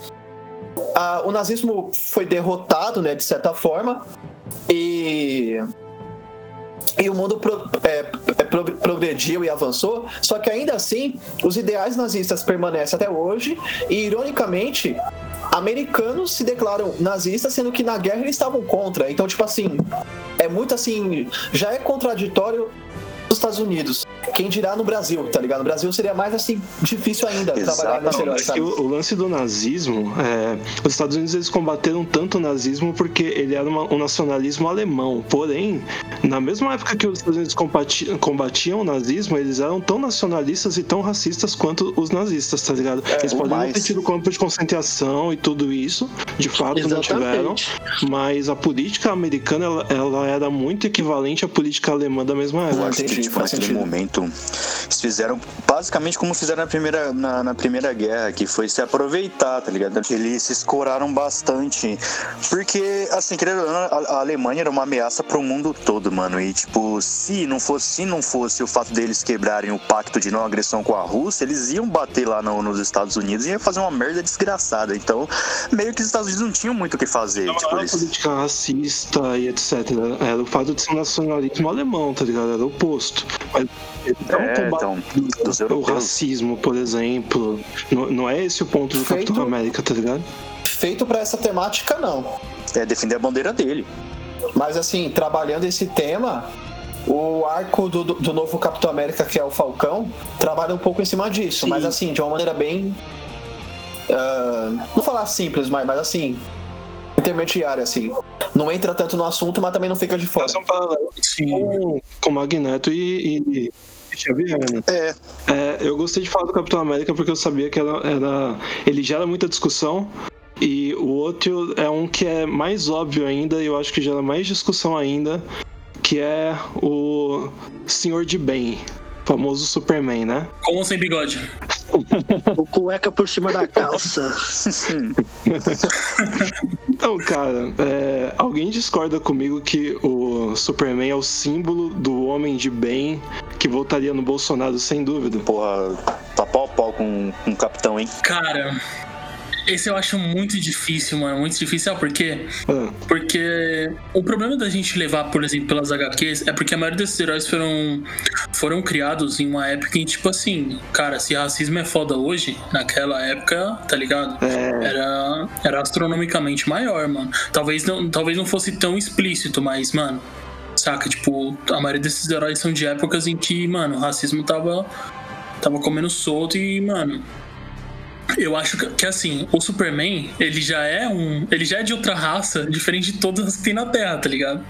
a, o nazismo foi derrotado, né, de certa forma, e e o mundo pro, é, é progrediu e avançou, só que ainda assim os ideais nazistas permanecem até hoje e ironicamente americanos se declaram nazistas, sendo que na guerra eles estavam contra. Então, tipo assim, é muito assim, já é contraditório dos Estados Unidos. Quem dirá no Brasil, tá ligado? No Brasil seria mais assim difícil ainda Exato. trabalhar herói, sabe? O, o, lance do nazismo, é, os Estados Unidos eles combateram tanto o nazismo porque ele era uma, um nacionalismo alemão. Porém, na mesma época que os Estados Unidos combatiam, combatiam o nazismo, eles eram tão nacionalistas e tão racistas quanto os nazistas, tá ligado? É, eles poderiam ter tido campo de concentração e tudo isso, de fato Exatamente. não tiveram, mas a política americana ela, ela, era muito equivalente à política alemã da mesma época. Eu acho que, tipo, naquele momento eles fizeram basicamente como fizeram na primeira, na, na, primeira guerra, que foi se aproveitar, tá ligado? Eles se escoraram bastante. Porque, assim, querendo a, a Alemanha era uma ameaça pro mundo todo, mano. E, tipo, se não fosse, se não fosse o fato deles quebrarem o pacto de não agressão com a Rússia, eles iam bater lá no, nos Estados Unidos e ia fazer uma merda desgraçada. Então, meio que os Estados Unidos não tinham muito o que fazer. Não tipo, era eles... política racista e etc. Era o fato de ser nacionalismo alemão, tá ligado? Era o oposto. Mas é, então, dos o racismo, por exemplo. Não, não é esse o ponto do Feito... Capitão América, tá ligado? Feito para essa temática, não. É defender a bandeira dele. Mas assim, trabalhando esse tema, o arco do, do, novo Capitão América, que é o Falcão, trabalha um pouco em cima disso, Sim. mas assim, de uma maneira bem. Uh, não falar simples, mas, mas assim, intermediária, assim. Não entra tanto no assunto, mas também não fica de fora. Sim, com, com Magneto e, e... Xavier, né? É. é. Eu gostei de falar do Capitão América porque eu sabia que era, era, ele gera muita discussão. E o outro é um que é mais óbvio ainda, e eu acho que gera mais discussão ainda, que é o Senhor de Bem, famoso Superman, né? Com ou sem bigode? o cueca por cima da calça. então, cara, é, alguém discorda comigo que o Superman é o símbolo do homem de bem que votaria no Bolsonaro, sem dúvida? Porra, tá pau a pau com, com o capitão, hein? Cara, esse eu acho muito difícil, mano. Muito difícil. Sabe por quê? Ah. Porque o problema da gente levar, por exemplo, pelas HQs é porque a maioria desses heróis foram, foram criados em uma época em, tipo assim, cara, se racismo é foda hoje, naquela época, tá ligado? É. Era, era astronomicamente maior, mano. Talvez não, talvez não fosse tão explícito, mas, mano, saca? Tipo, a maioria desses heróis são de épocas em que, mano, o racismo tava, tava comendo solto e, mano eu acho que, assim, o Superman, ele já é um. Ele já é de outra raça, diferente de todas que tem na Terra, tá ligado?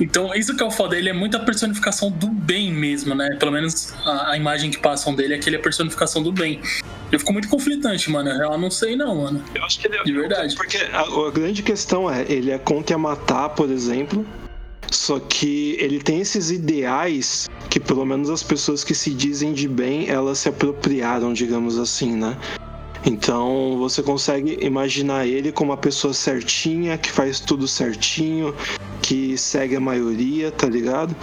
Então, isso que é o foda, ele é muita personificação do bem mesmo, né? Pelo menos a, a imagem que passam dele é que ele é personificação do bem. Eu fico muito conflitante, mano. Eu não sei não, mano. Eu acho que ele é. De verdade. Porque a, a grande questão é, ele é contra matar, por exemplo. Só que ele tem esses ideais que pelo menos as pessoas que se dizem de bem, elas se apropriaram, digamos assim, né? Então você consegue imaginar ele como uma pessoa certinha, que faz tudo certinho, que segue a maioria, tá ligado?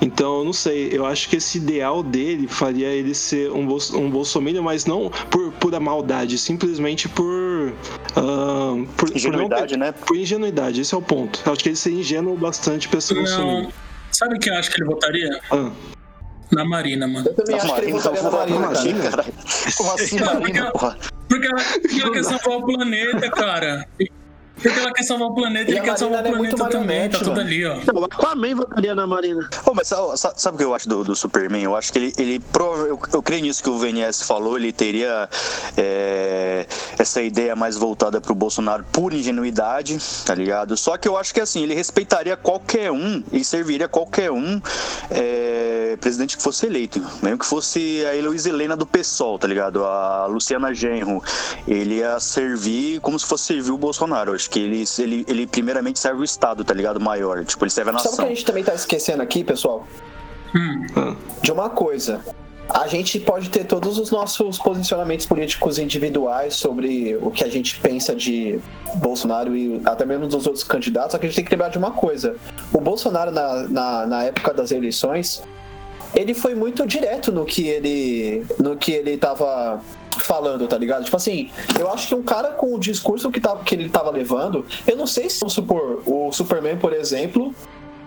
Então, eu não sei, eu acho que esse ideal dele faria ele ser um, um bolsominion, mas não por pura maldade, simplesmente por. Uh, por ingenuidade, por não, né? Por ingenuidade, esse é o ponto. Eu acho que ele seria ingênuo bastante pra ser não. bolsominion. Sabe que eu acho que ele votaria? Ah. Na Marina, mano. Eu também na acho Marina, que ele votaria na Marina, cara. Como assim, Marina, porra? Porque ela, porque ela quer salvar o planeta, cara. Porque ela quer salvar o planeta e ele quer salvar o é planeta é também, tá tudo ali, ó. Não, o Aquaman votaria na Marina. Oh, mas sabe, sabe o que eu acho do, do, Superman? Eu acho que ele, ele eu, eu creio nisso que o VNS falou, ele teria é, essa ideia mais voltada pro Bolsonaro por ingenuidade, tá ligado? Só que eu acho que assim, ele respeitaria qualquer um e serviria qualquer um é, presidente que fosse eleito. Mesmo que fosse a Heloísa Helena do PSOL, tá ligado? A Luciana Genro. Ele ia servir como se fosse servir o Bolsonaro. Eu acho que ele, ele, ele primeiramente serve o Estado, tá ligado? Maior. Tipo, ele serve a nação. Sabe o que a gente também tá esquecendo aqui, pessoal? Hum. De uma coisa. A gente pode ter todos os nossos posicionamentos políticos individuais sobre o que a gente pensa de Bolsonaro e até mesmo dos outros candidatos, só que a gente tem que lembrar de uma coisa. O Bolsonaro, na, na, na época das eleições, ele foi muito direto no que ele no que ele tava falando, tá ligado? Tipo assim, eu acho que um cara com o discurso que, tava, que ele tava levando, eu não sei se, vamos supor, o Superman, por exemplo,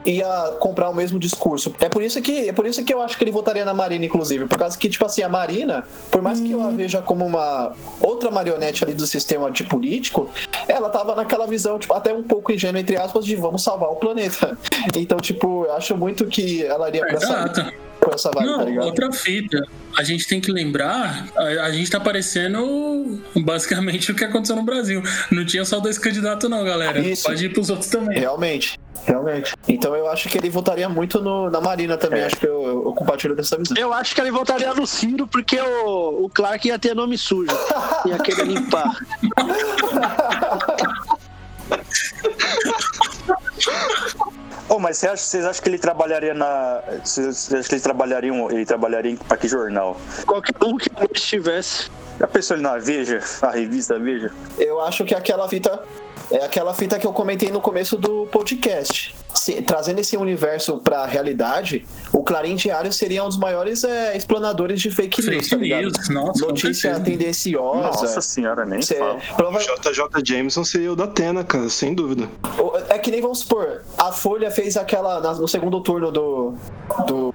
ia comprar o mesmo discurso. É por isso que é por isso que eu acho que ele votaria na Marina, inclusive, por causa que tipo assim a Marina, por mais que eu a uhum. veja como uma outra marionete ali do sistema de político, ela tava naquela visão tipo até um pouco ingênua entre aspas de vamos salvar o planeta. Então tipo eu acho muito que ela iria pra essa com essa vibe, Não, tá ligado? outra fita. A gente tem que lembrar, a, a, gente tá parecendo basicamente o que aconteceu no Brasil. Não tinha só dois candidatos, não, galera. Isso. Pode ir pros outros também. Realmente. Realmente. Então eu acho que ele votaria muito no, na Marina também. É. Acho que eu, eu, compartilho dessa visão. Eu acho que ele votaria no Ciro porque o, o Clark ia ter nome sujo. ia querer limpar. Oh, mas você acha, vocês acham que ele trabalharia na. Vocês acham que ele trabalharia, ele trabalharia para que jornal? Qualquer um que estivesse. Já pensou ele na Veja? Na revista Veja? Eu acho que aquela fita é aquela fita que eu comentei no começo do podcast. Se, trazendo esse universo para a realidade, o Clarim Diário seria um dos maiores é, explanadores de fake news, fake tá news, nossa, Notícia tendenciosa. Nossa senhora, nem Cê, fala. Prova... JJ Jameson seria o da Atena, cara, sem dúvida. É que nem vamos supor, a Folha fez aquela no segundo turno do, do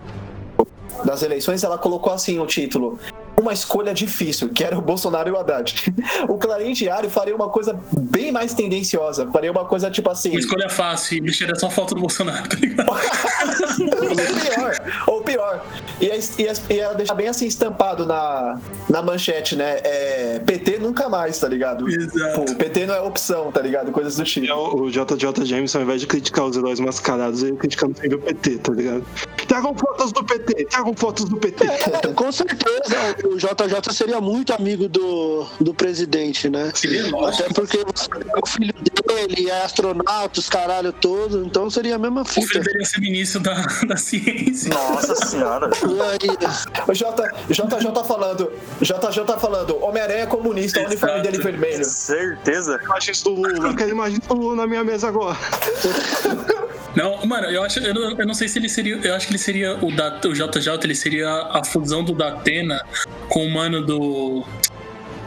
das eleições, ela colocou assim o título: uma escolha difícil, que era o Bolsonaro e o Haddad. O Clarim Diário faria uma coisa bem mais tendenciosa, faria uma coisa tipo assim. Uma escolha fácil, mexeria só foto do Bolsonaro, tá ligado? ou pior, ou pior. Ia, ia, ia, deixar bem assim estampado na, na manchete, né? É, PT nunca mais, tá ligado? Exato. Pô, PT não é opção, tá ligado? Coisas do tipo. O JJ Jameson, ao invés de criticar os heróis mascarados, ele criticando sempre o PT, tá ligado? Tragam fotos do PT, tragam fotos do PT. É, com certeza, o JJ seria muito amigo do, do presidente, né? Seria Até porque o filho dele é astronauta, os caralho todo, então seria a mesma fita. O filho dele ia ser ministro da, da ciência. Nossa senhora. o J, JJ falando, JJ falando, Homem-Aranha é comunista, o uniforme dele vermelho. Certeza. Imagina do Lula, quero imaginar o Lula na minha mesa agora. Não, mano, eu acho, eu não, eu não, sei se ele seria, eu acho que ele seria o da, o JJ, ele seria a fusão do Datena com o mano do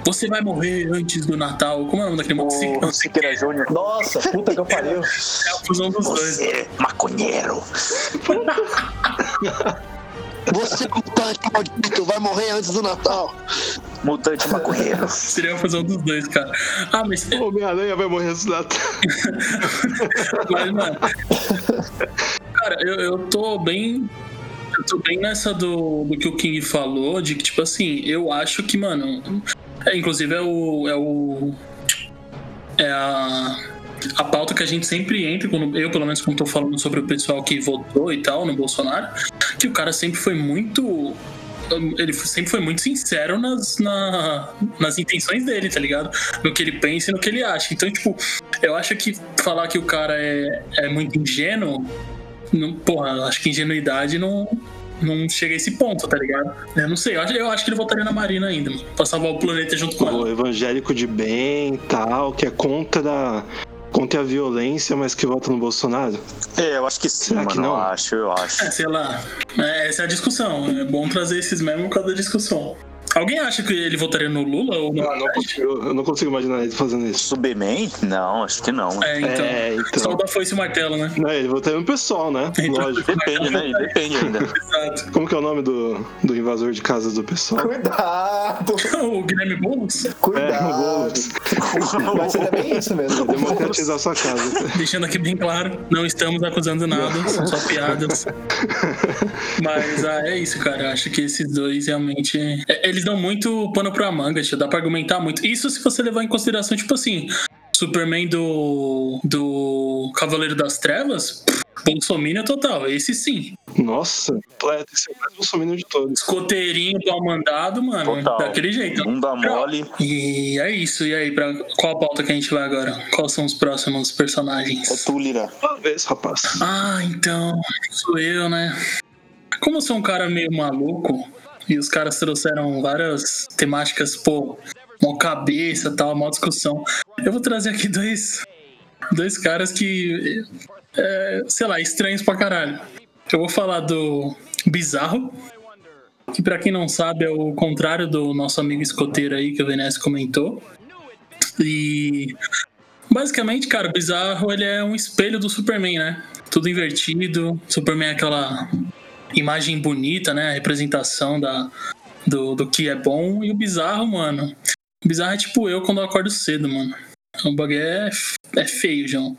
você vai morrer antes do Natal. Como é o nome daquele? O Siqueira Júnior. Nossa, puta que eu pariu. É a fusão dos Você, dois. maconheiro. Você, mutante maldito, vai morrer antes do Natal. Mutante maconheiro. Seria a fusão dos dois, cara. Ah, mas. Homem-Aranha vai morrer antes do Natal. mas, mano. Cara, eu, eu tô bem eu tô bem nessa do, do que o King falou, de que, tipo assim, eu acho que, mano. É, inclusive é o. É o. É a. A pauta que a gente sempre entra, quando eu, pelo menos, quando tô falando sobre o pessoal que votou e tal no Bolsonaro, que o cara sempre foi muito ele sempre foi muito sincero nas, na, nas intenções dele, tá ligado? No que ele pensa e no que ele acha. Então, tipo, eu acho que falar que o cara é, é muito ingênuo não, porra, acho que ingenuidade não, não chega a esse ponto, tá ligado? Eu não sei, eu acho, eu acho que ele voltaria na Marina ainda, mano, pra salvar o planeta junto com o evangélico de bem tal, que é contra contra a violência, mas que vota no Bolsonaro? É, eu acho que sim, Será mano. Que não? Eu acho, eu acho. É, sei lá. É, essa é a discussão. É bom trazer esses mesmo por causa da discussão. Alguém acha que ele votaria no Lula ou no não? Não consigo, eu não consigo imaginar ele fazendo isso. Superman? Não, acho que não. É, então. É, então. Só o da foice e martelo, né? Não, ele votaria no pessoal, né? Então, Lógico. Depende, né? Depende ainda. Exato. Como que é o nome do, do invasor de casas do pessoal? Cuidado! o Guilherme Boulos? Cuidado! É, o Boulos. Mas seria bem isso mesmo. Democratizar sua casa. Deixando aqui bem claro, não estamos acusando nada, são só piadas. Mas ah, é isso, cara. Acho que esses dois realmente. É, eles dão muito pano pra manga, tio. Dá pra argumentar muito. Isso se você levar em consideração, tipo assim, Superman do. do Cavaleiro das Trevas. Bolsominion total, esse sim. Nossa, esse é o mais Bolsominion de todos. Escoteirinho mal mandado, mano. Total. Daquele jeito. Bunda mole. E é isso. E aí, pra qual a pauta que a gente vai agora? Quais são os próximos personagens? É tu, Lira. Talvez, rapaz. Ah, então. Sou eu, né? Como eu sou um cara meio maluco, e os caras trouxeram várias temáticas, pô, mó cabeça tal, mó discussão. Eu vou trazer aqui dois, dois caras que, é, sei lá, estranhos pra caralho. Eu vou falar do Bizarro, que para quem não sabe é o contrário do nosso amigo escoteiro aí que o Venez comentou. E basicamente, cara, o Bizarro ele é um espelho do Superman, né? Tudo invertido. Superman é aquela imagem bonita, né? A representação da, do, do que é bom. E o bizarro, mano. O bizarro é tipo eu quando eu acordo cedo, mano. O bagulho é, é feio, João.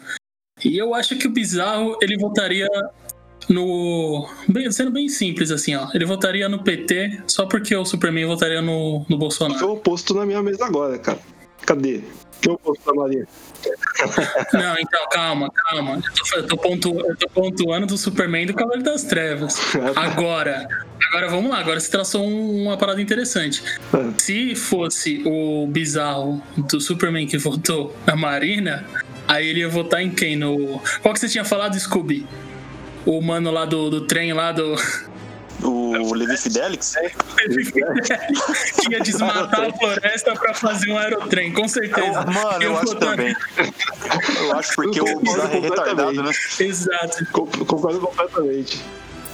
E eu acho que o bizarro, ele votaria no. Bem, sendo bem simples, assim, ó. Ele votaria no PT só porque o Superman votaria no, no Bolsonaro. Eu oposto na minha mesa agora, cara. Cadê? Que eu Maria? Não, então, calma, calma. Eu tô, eu tô, pontuando do Superman do Cavaleiro das Trevas. Agora, agora vamos lá, agora você traçou uma parada interessante. Se fosse o bizarro do Superman que votou na Marina, aí ele ia votar em quem? No. Qual que você tinha falado, Scooby? O mano lá do, do trem lá do. O Levi Fidelix? que ia desmatar a floresta pra fazer um aerotrem, com certeza. Mano, eu, eu acho também. Eu acho porque o bizarro é retardado, né? Exato. Concordo completamente.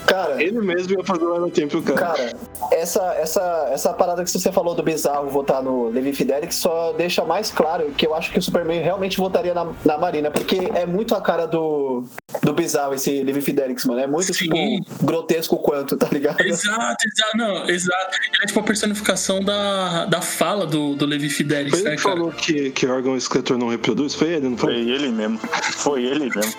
Cara, ele mesmo ia fazer o aerotempo, cara. Cara, essa, essa, essa parada que você falou do bizarro votar no Levi Fidelix só deixa mais claro que eu acho que o Superman realmente votaria na, na Marina, porque é muito a cara do, do bizarro esse Levi Fidelix, mano. É muito, Sim. tipo, grotesco quanto, tá ligado? Exato, exato, não, exato. Ele é tipo a personificação da, da fala do, do Levi Fidelix, foi né, ele falou que, que órgão escritor não reproduz? Foi ele, não foi? Foi ele mesmo. Foi ele mesmo.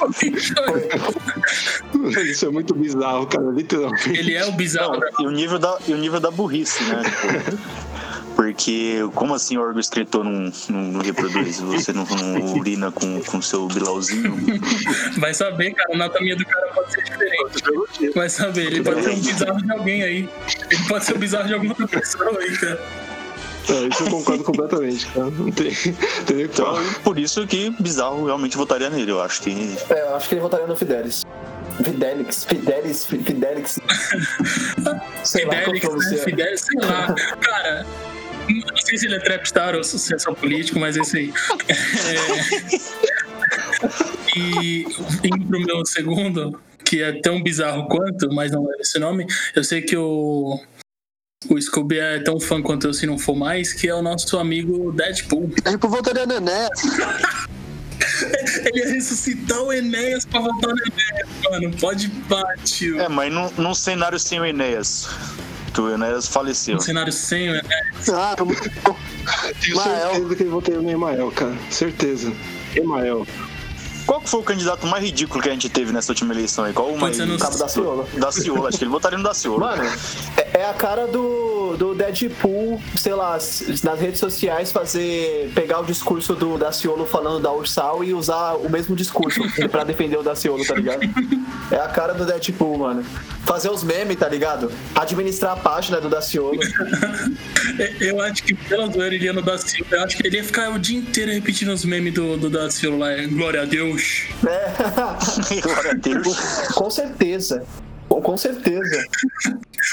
Isso é muito bizarro, cara, literalmente. Ele é o bizarro. Não, e, o nível da, e o nível da burrice, né? Porque, como assim o órgão escritor não, não, não reproduz? Você não, não urina com o seu bilauzinho? Vai saber, cara, a anatomia do cara pode ser diferente. Vai saber, ele pode ser um bizarro de alguém aí. Ele pode ser um bizarro de alguma outra pessoa aí, cara. É, isso eu concordo completamente, cara. Não tem, tem então, por isso que Bizarro realmente votaria nele. Eu acho que. É, eu acho que ele votaria no Fidelis. Fidelix, Fidelis, Fidelix. sei Fidelix, lá, né? Fidelis, sei lá. Cara, não sei se ele é trapstar ou é só político, mas é isso aí. É... E indo pro meu segundo, que é tão bizarro quanto, mas não é esse nome, eu sei que o. O Scooby é tão fã quanto eu, se não for mais, que é o nosso amigo Deadpool. Deadpool voltaria no Enéas. Ele ia ressuscitar o Enéas pra voltar no Enéas, mano. Pode bater. É, mas num, num cenário sem o Enéas que o Enéas faleceu. Um cenário sem o Enéas. Ah, Tenho certeza que ele votaria no Emael, cara. Certeza. Emael. Qual que foi o candidato mais ridículo que a gente teve nessa última eleição aí? Qual o mais. No cabo da Ciola. Da Ciola, acho que ele votaria no da Ciola. Mano, é, é a cara do, do Deadpool, sei lá, nas redes sociais fazer. pegar o discurso do Daciolo falando da Ursal e usar o mesmo discurso pra defender o Daciolo, tá ligado? É a cara do Deadpool, mano. Fazer os memes, tá ligado? Administrar a página do Daciolo. eu acho que pela zoeira ele ia no Daciolo. Eu acho que ele ia ficar o dia inteiro repetindo os memes do, do Daciolo lá. Glória a Deus. Deus. É. Glória a Deus. Com certeza. Com certeza.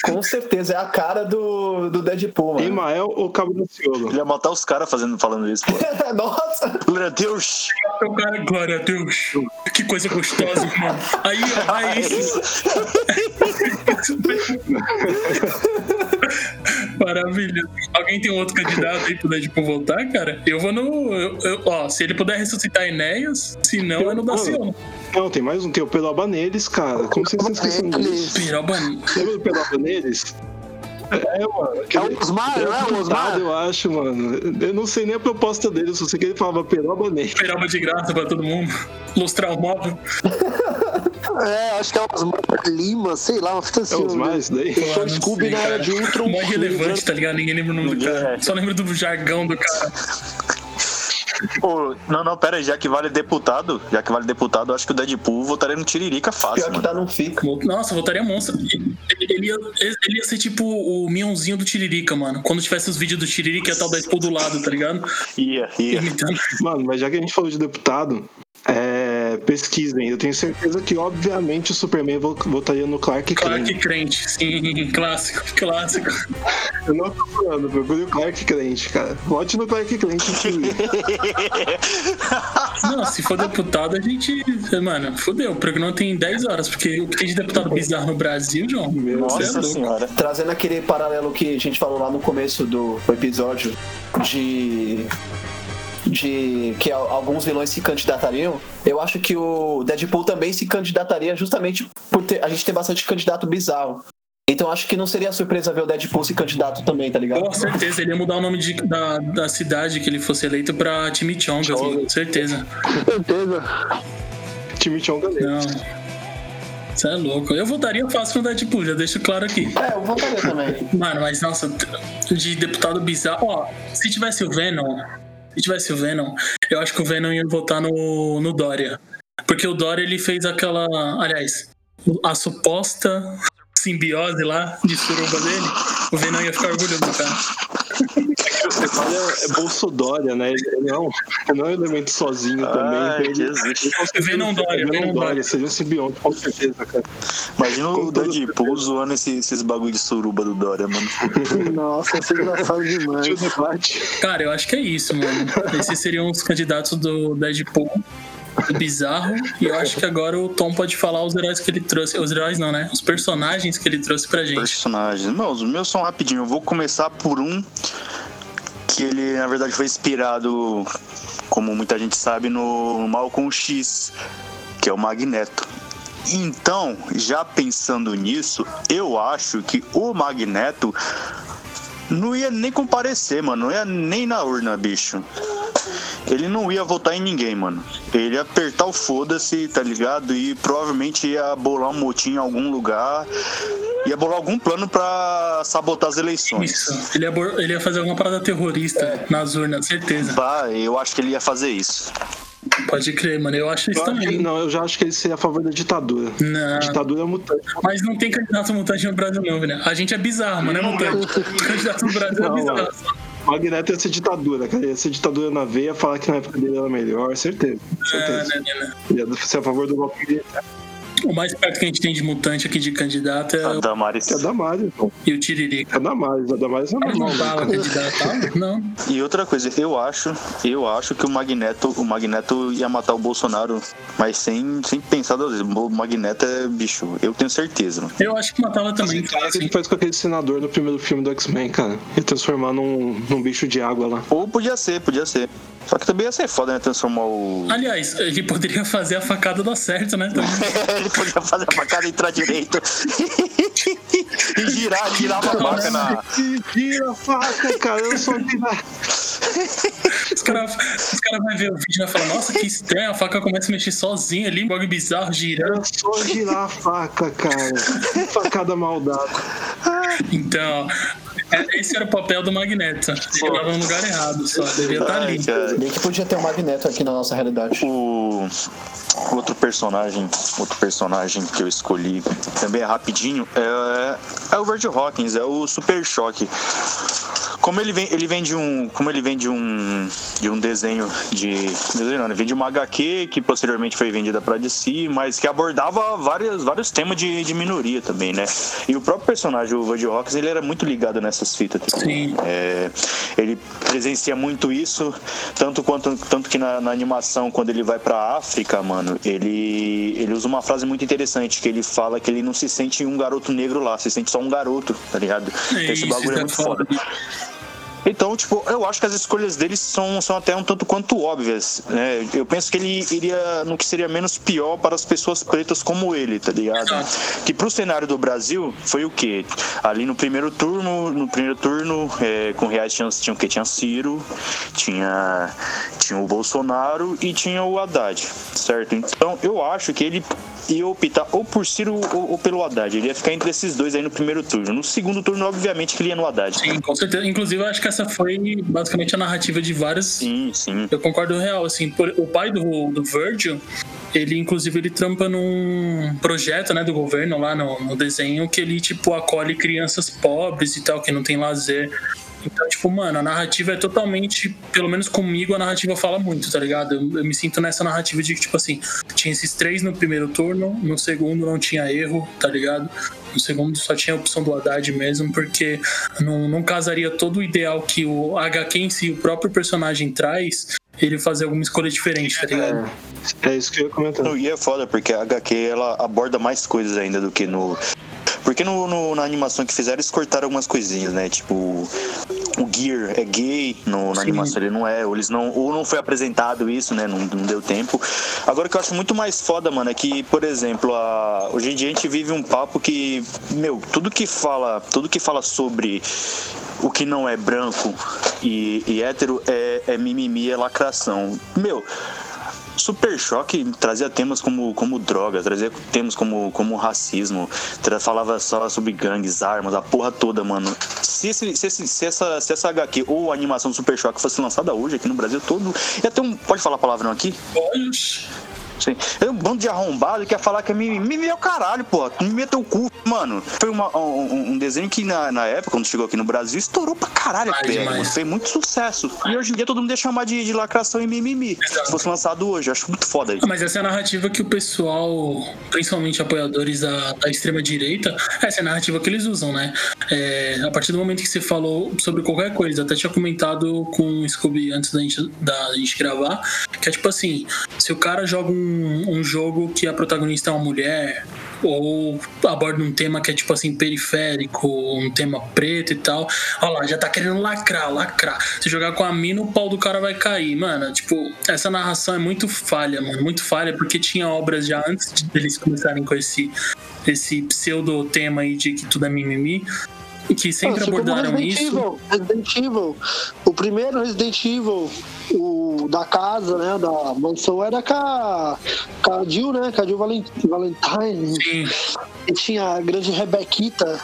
Com certeza. É a cara do, do Deadpool, mano. Imael ou Cabo do Ciolo? Ele ia matar os caras fazendo, falando isso, pô. Nossa! Glória a Deus! O cara, glória a Deus! Que coisa gostosa, mano. Aí, aí. Maravilha. Alguém tem um outro candidato aí pro Deadpool voltar, cara? Eu vou no. Eu, eu, ó, se ele puder ressuscitar Enéas, se não, é no Daciolo. Não, tem mais um, tem o Peloba neles, cara. Como vocês estão esquecendo disso? Peroba Lembra do Peloba neles? É, mano. É o Osmar, não é o Osmar? Eu acho, mano. Eu não sei nem a proposta dele, só sei que ele falava peroba nele. Peroba de graça pra todo mundo. Lustrar o móvel. É, acho que é Osmar Lima, sei lá, uma fita assim. É o Osmar, isso daí? Só Scooby na era de Ultron. Mó relevante, tá ligado? Ninguém lembra o nome do cara. Só lembra do jargão do cara. Pô, não, não, pera aí, já que vale deputado, já que vale deputado, acho que o Deadpool votaria no Tiririca fácil. Pior que tá, não fica. Nossa, votaria monstro. Ele, ele, ia, ele ia ser tipo o Mionzinho do Tiririca, mano. Quando tivesse os vídeos do Tiririca, ia estar o Deadpool do lado, tá ligado? Ia, ia. Mano, mas já que a gente falou de deputado, é, pesquisem. Eu tenho certeza que, obviamente, o Superman votaria no Clark Kent. Clark Kent, sim, clássico, clássico. Eu não tô falando, procure o Clark Kent, cara. Vote no Clark Kent. não, se for deputado, a gente. Mano, fodeu. O programa tem 10 horas, porque o que tem de deputado bizarro no Brasil, João? Meu Nossa é senhora. Trazendo aquele paralelo que a gente falou lá no começo do episódio de de que alguns vilões se candidatariam, eu acho que o Deadpool também se candidataria justamente por ter, a gente ter bastante candidato bizarro. Então acho que não seria surpresa ver o Deadpool se candidato também, tá ligado? Com certeza, ele ia mudar o nome de, da, da cidade que ele fosse eleito pra Chimichonga, com certeza. Com certeza. Chimichonga mesmo. Não. Você é louco. Eu votaria fácil no Deadpool, já deixo claro aqui. É, eu votaria também. Mano, mas nossa, de deputado bizarro. Ó, se tivesse o Venom, se tivesse o Venom, eu acho que o Venom ia votar no, no Dória. Porque o Dória ele fez aquela. Aliás, a suposta simbiose lá de suruba dele, o Venom ia ficar orgulhoso do cara. É que o é, é Bolsodória, né? Ele não, ele não é um elemento sozinho também. Então ele, Venom Dória, Venom Dória. Seria um simbionte, com certeza, cara. Imagina o Deadpool zoando esse, esses bagulho de suruba do Dória, mano. Nossa, isso é engraçado demais. Cara, eu acho que é isso, mano. Esses seriam os candidatos do Deadpool bizarro. E eu acho que agora o Tom pode falar os heróis que ele trouxe. Os heróis não, né? Os personagens que ele trouxe pra gente. Personagens. Não, os meus são rapidinho. Eu vou começar por um que ele, na verdade, foi inspirado, como muita gente sabe, no Malcolm X, que é o Magneto. Então, já pensando nisso, eu acho que o Magneto não ia nem comparecer, mano. Não ia nem na urna, bicho. Ele não ia votar em ninguém, mano. Ele ia apertar o foda-se, tá ligado? E provavelmente ia bolar um motim em algum lugar. Ia bolar algum plano para sabotar as eleições. Isso. Ele ia, ele ia fazer alguma parada terrorista é. nas urnas, certeza. Bah, eu acho que ele ia fazer isso. Pode crer, mano. Eu acho isso eu também. Acho, não, eu já acho que ele seria a favor da ditadura. Não. ditadura é mutante. Mas não tem candidato mutante no Brasil, não, né? A gente é bizarro, mano. É mutante. candidato no Brasil não, é bizarro. Mano. Magneto ia ser ditadura, cara. Ia ser ditadura na veia, falar que na época dele era melhor, certeza. certeza. Não, não, não, Ia ser a favor do golpe militar. O mais perto que a gente tem de mutante aqui de candidato é. A Damares. É a Damares, pô. E o Tiririca. É a Damares. A Damares é normal. Não fala candidato, não. E outra coisa, eu acho, eu acho que o Magneto, o Magneto ia matar o Bolsonaro, mas sem, sem pensar duas vezes. O Magneto é bicho, eu tenho certeza. Mano. Eu acho que matava também. Assim, cara, que faz com aquele senador no primeiro filme do X-Men, cara. Ia transformar num, num bicho de água lá. Ou podia ser, podia ser. Só que também ia ser foda, né? Transformar o. Aliás, ele poderia fazer a facada dar certo, né? ele podia fazer a facada entrar direito. e girar, girar uma faca na. Gira a faca, cara. Eu sou girar. Os caras cara vão ver o vídeo e vão falar: Nossa, que estranho. A faca começa a mexer sozinha ali, um bagulho bizarro, girando. É só girar a faca, cara. Facada maldada. Então, esse era o papel do Magneto. Ele estava no lugar errado só. Devia estar tá ali. Nem que podia ter um Magneto aqui na nossa realidade. O outro personagem, outro personagem que eu escolhi também é rapidinho, é, é o Virgil Hawkins, é o Super Choque. Como ele vem, ele vem de um, como ele vem de um, de um desenho de, desenho não, ele vem de uma HQ que posteriormente foi vendida para DC, mas que abordava vários, vários temas de, de minoria também, né? E o próprio personagem, o Virgil Hawkins, ele era muito ligado nessas fitas. Sim. É, ele presencia muito isso, tanto quanto tanto que na, na animação quando ele vai para África, mano, ele ele usa uma frase muito interessante que ele fala que ele não se sente um garoto negro lá, se sente só um garoto, tá ligado? É, Esse bagulho é, é muito foda. foda. Então, tipo, eu acho que as escolhas dele são, são até um tanto quanto óbvias, né? Eu penso que ele iria no que seria menos pior para as pessoas pretas como ele, tá ligado? Que pro cenário do Brasil foi o quê? Ali no primeiro turno, no primeiro turno, é, com reais tinha, tinha o que? Tinha Ciro, tinha, tinha o Bolsonaro e tinha o Haddad, certo? Então, eu acho que ele ia optar ou por Ciro ou, ou, pelo Haddad. Ele ia ficar entre esses dois aí no primeiro turno. No segundo turno, obviamente, que ele ia no Haddad. Sim, com certeza. Inclusive, eu acho que essa foi basicamente a narrativa de vários. Sim, sim. Eu concordo real, assim. Por, o pai do, do Virgil, ele inclusive ele trampa num projeto, né, do governo lá no, no desenho que ele tipo acolhe crianças pobres e tal que não tem lazer. Então, tipo, mano, a narrativa é totalmente, pelo menos comigo, a narrativa fala muito, tá ligado? Eu, eu, me sinto nessa narrativa de que, tipo assim, tinha esses três no primeiro turno, no segundo não tinha erro, tá ligado? No segundo só tinha a opção do Haddad mesmo, porque não, não casaria todo o ideal que o HQ em si, o próprio personagem traz, ele fazer alguma escolha diferente, tá ligado? É, é isso que eu ia comentar. E é foda, porque a HQ ela aborda mais coisas ainda do que no porque no, no, na animação que fizeram, eles cortaram algumas coisinhas, né? Tipo, o Gear é gay no, na animação, ele não é, ou eles não, ou não foi apresentado isso, né? Não, não deu tempo. Agora o que eu acho muito mais foda, mano, é que, por exemplo, a, hoje em dia a gente vive um papo que, meu, tudo que fala, tudo que fala sobre o que não é branco e, e hétero é, é mimimi, é lacração. Meu, Super Choque trazia temas como, como drogas, trazia temas como, como racismo, falava só sobre gangues, armas, a porra toda, mano. Se, esse, se, esse, se, essa, se essa HQ ou a animação do Super Choque fosse lançada hoje aqui no Brasil todo, ia ter um. Pode falar palavrão aqui? Pode. Sim. É um bando de arrombado que quer falar que é mimimi. Mimimi é o caralho, pô. Mimimi é teu cu. Mano, foi uma, um, um, desenho que na, na época, quando chegou aqui no Brasil, estourou pra caralho perna. Fez muito sucesso. E hoje em dia todo mundo ia chamar de, de lacração e mimimi. Exato. Se fosse lançado hoje, acho muito foda isso. Ah, mas essa é a narrativa que o pessoal, principalmente apoiadores da, da extrema-direita, essa é a narrativa que eles usam, né? É, a partir do momento que você falou sobre qualquer coisa, até tinha comentado com o Scooby antes da gente, da gente gravar, que é tipo assim: se o cara joga um um, jogo que a protagonista é uma mulher, ou aborda um tema que é tipo assim, periférico, um tema preto e tal. Olha lá, já tá querendo lacrar, lacrar. Se jogar com a mina, o pau do cara vai cair. Mano, tipo, essa narração é muito falha, mano. Muito falha, porque tinha obras já antes de eles começarem com esse, esse pseudo tema aí de que tudo é mimimi que sempre ah, abordaram Resident isso. Evil, Resident Evil. O primeiro Resident Evil, o da casa, né, da mansão, era com a, com a Jill, né, com a Jill Valentine. Sim. E tinha a grande Rebequita.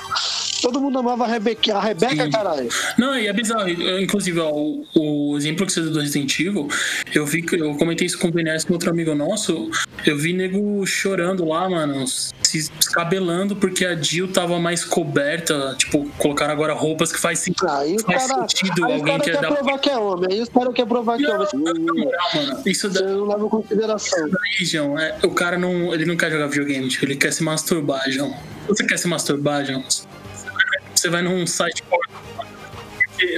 Todo mundo amava a Rebeca, a Rebeca Sim. caralho. Não, e é bizarro. Inclusive, ó, o, o, exemplo que você deu do Resident Evil, eu vi que eu comentei isso com o Vinés, com outro amigo nosso. Eu vi nego chorando lá, mano, se descabelando porque a Jill tava mais coberta. Tipo, colocaram agora roupas que faz, ah, faz cara, sentido. Aí alguém quer, quer dar... provar que é homem. Aí os caras querem provar que é homem. Não, não, mano. Isso da... não leva em consideração. Religião, é, o cara não, ele não quer jogar videogame, tipo, ele quer se masturbar, João. Você quer se masturbar, João? Você vai num site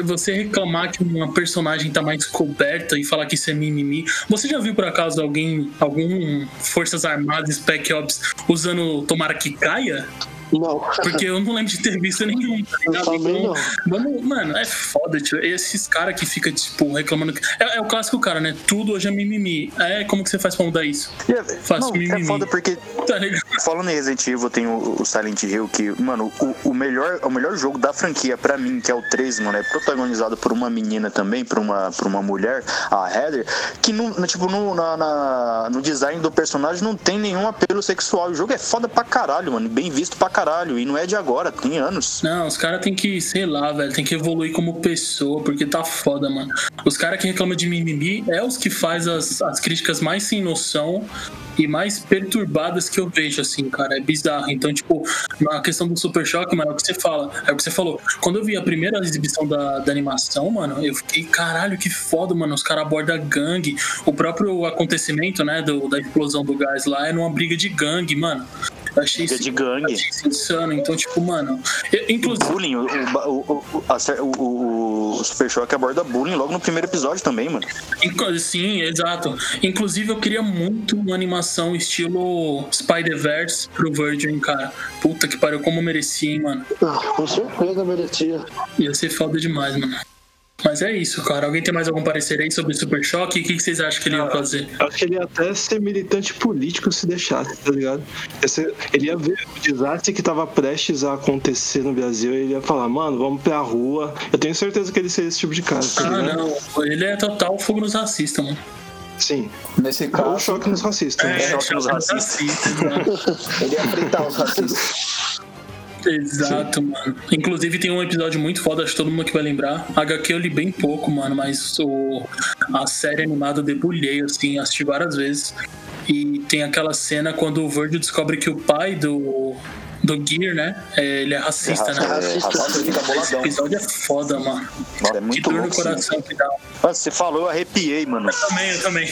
você reclamar que uma personagem tá mais coberta e falar que isso é mimimi. Você já viu por acaso alguém, algum Forças Armadas, Spec Ops, usando Tomara que caia? Não. Porque eu não lembro de ter visto nenhum, tá ligado? Então, vamos, mano, é foda, tio. Esses caras que ficam, tipo, reclamando. É, é, o clássico cara, né? Tudo hoje é mimimi. É, como que você faz pra mudar isso? Yeah, é, Faço não, é mimimi. É foda porque. Tá falando em Resident Evil, tem o, o Silent Hill, que, mano, o, o, melhor, o melhor jogo da franquia, pra mim, que é o 3, mano, é protagonizado por uma menina também, por uma, por uma mulher, a Heather, que, no, tipo, no, na, na, no design do personagem não tem nenhum apelo sexual. O jogo é foda pra caralho, mano. Bem visto pra caralho caralho. E não é de agora, tem anos. Não, os caras tem que, sei lá, velho, tem que evoluir como pessoa, porque tá foda, mano. Os caras que reclamam de mimimi é os que faz as, as críticas mais sem noção e mais perturbadas que eu vejo, assim, cara. É bizarro. Então, tipo, na questão do Super Choque, mano, é o que você fala. É o que você falou. Quando eu vi a primeira exibição da, da animação, mano, eu fiquei, caralho, que foda, mano. Os caras abordam gangue. O próprio acontecimento, né, do, da explosão do gás lá é numa briga de gangue, mano. Eu achei isso, de gangue. Achei insano. Então, tipo, mano. Eu, inclusive. Bullying, o, o, o, a, o, o Super Choque aborda bullying logo no primeiro episódio também, mano. Sim, exato. Inclusive, eu queria muito uma animação estilo Spider-Verse pro Virgin, cara. Puta que pariu, como merecia, hein, mano. Ah, com certeza merecia. Ia ser foda demais, mano. Mas é isso, cara. Alguém tem mais algum parecer aí sobre o Super Choque? O que, vocês acham que ele ia fazer? Acho que ele ia até ser militante político se deixasse, tá ligado? Ele ia ver o desastre que tava prestes a acontecer no Brasil e ele ia falar, mano, vamos pra rua. Eu tenho certeza que ele seria esse tipo de cara. Tá ah, não. Ele é total fogo nos racistas, mano. Sim. Nesse caso. Ou choque nos racistas. É, né? choque nos racistas. racistas ele ia fritar os racistas. Exato, Sim. mano. Inclusive tem um episódio muito foda, acho que todo mundo aqui vai lembrar. HQ eu li bem pouco, mano, mas o, a série animada eu debulhei, assim, assisti várias vezes. E tem aquela cena quando o Virgil descobre que o pai do, do Gear, né? É, ele é racista, é, né? É, racista. Esse episódio é foda, mano. Nossa, é muito que dor no coração que dá. você falou, eu arrepiei, mano. Eu também, eu também.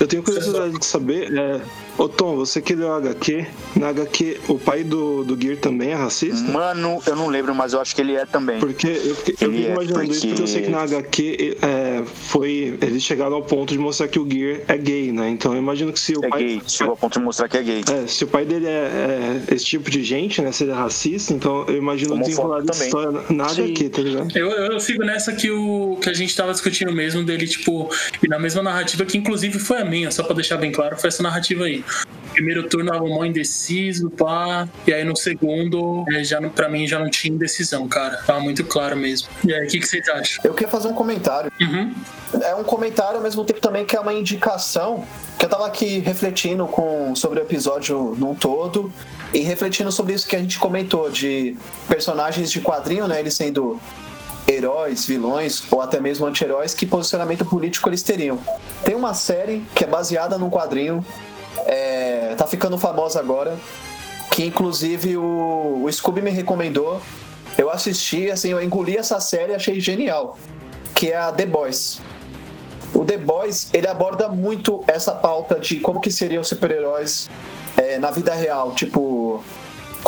Eu tenho curiosidade de saber, é, Ô Tom, você que leu HQ, na HQ o pai do, do Gear também é racista? Mano, eu não lembro, mas eu acho que ele é também. Porque eu, eu fico é, imaginando porque... isso porque eu sei que na HQ é, foi. Eles chegaram ao ponto de mostrar que o Gear é gay, né? Então eu imagino que se o é pai. Gay, chegou ao ponto de mostrar que é gay. É, se o pai dele é, é esse tipo de gente, né? Se ele é racista, então eu imagino desenrolar dessa história na HQ, tá ligado? Eu, eu sigo nessa que, o, que a gente tava discutindo mesmo dele, tipo, e na mesma narrativa que inclusive foi a minha, só pra deixar bem claro, foi essa narrativa aí primeiro turno tava mó indeciso, pá. E aí no segundo, é, já pra mim já não tinha indecisão, cara. Tava muito claro mesmo. E aí, o que, que vocês acham? Eu queria fazer um comentário. Uhum. É um comentário ao mesmo tempo também que é uma indicação. Que eu tava aqui refletindo com, sobre o episódio num todo. E refletindo sobre isso que a gente comentou, de personagens de quadrinho, né? Eles sendo heróis, vilões ou até mesmo anti-heróis, que posicionamento político eles teriam. Tem uma série que é baseada num quadrinho é, tá ficando famosa agora. Que inclusive o, o Scooby me recomendou. Eu assisti, assim, eu engoli essa série e achei genial. Que é a The Boys. O The Boys, ele aborda muito essa pauta de como que seriam super-heróis é, na vida real. Tipo,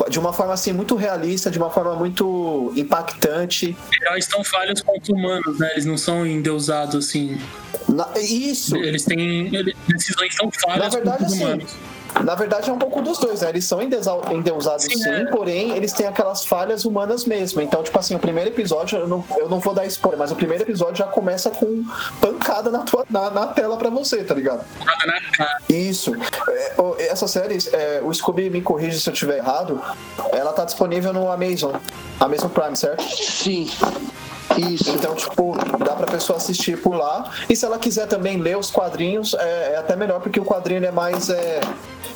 de uma forma assim muito realista, de uma forma muito impactante. Heróis tão falhos quanto humanos, né? Eles não são endeusados assim. Na, isso. Eles têm decisões tão falhas Na verdade, quanto humanos. Na verdade, é um pouco dos dois, né? Eles são endeusados sim, sim é. porém eles têm aquelas falhas humanas mesmo. Então, tipo assim, o primeiro episódio, eu não, eu não vou dar spoiler, mas o primeiro episódio já começa com pancada na, tua, na, na tela pra você, tá ligado? Isso. É, essa série, é, o Scooby me corrige se eu estiver errado, ela tá disponível no Amazon. Amazon Prime, certo? Sim. Isso. Então, tipo, dá pra pessoa assistir por lá. E se ela quiser também ler os quadrinhos, é, é até melhor, porque o quadrinho é mais. É,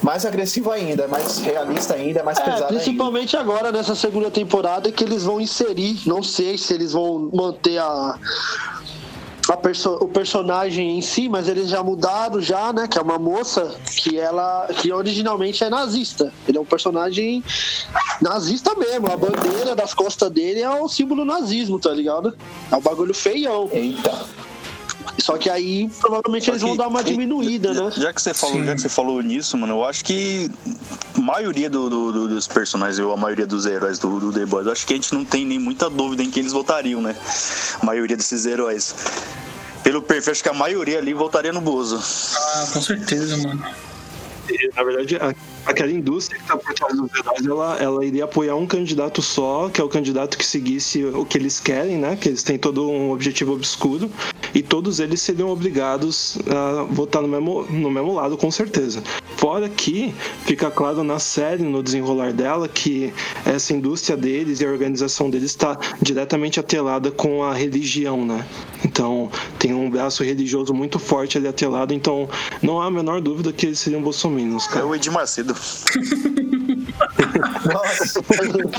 mais agressivo ainda, é mais realista ainda, é mais é, pesado. Principalmente ainda. agora, nessa segunda temporada, que eles vão inserir. Não sei se eles vão manter a, perso o personagem em si, mas eles já mudaram já, né? Que é uma moça que ela que originalmente é nazista. Ele é um personagem nazista mesmo. A bandeira das costas dele é o símbolo nazismo, tá ligado? É um bagulho feião. Eita. Só que aí provavelmente que, eles vão dar uma diminuída, já, né? Já que você falou, já que você falou nisso, mano, eu acho que maioria do, do, dos personagens, ou a maioria dos heróis do, do The Boys, eu acho que a gente não tem nem muita dúvida em quem eles votariam, né? A maioria desses heróis. Pelo perfil, acho que a maioria ali votaria no Bozo. Ah, com certeza, mano. Na verdade, aquela indústria que está por trás dos heróis, ela, ela iria apoiar um candidato só, que é o candidato que seguisse o que eles querem, né? Que eles têm todo um objetivo obscuro, e todos eles seriam obrigados a votar no mesmo, no mesmo lado, com certeza. Fora que fica claro na série, no desenrolar dela, que essa indústria deles e a organização deles está diretamente atrelada com a religião, né? Então tem um braço religioso muito forte ali atrelado, então não há a menor dúvida que eles seriam bolsominions, cara. É o Edir Macedo. Nossa!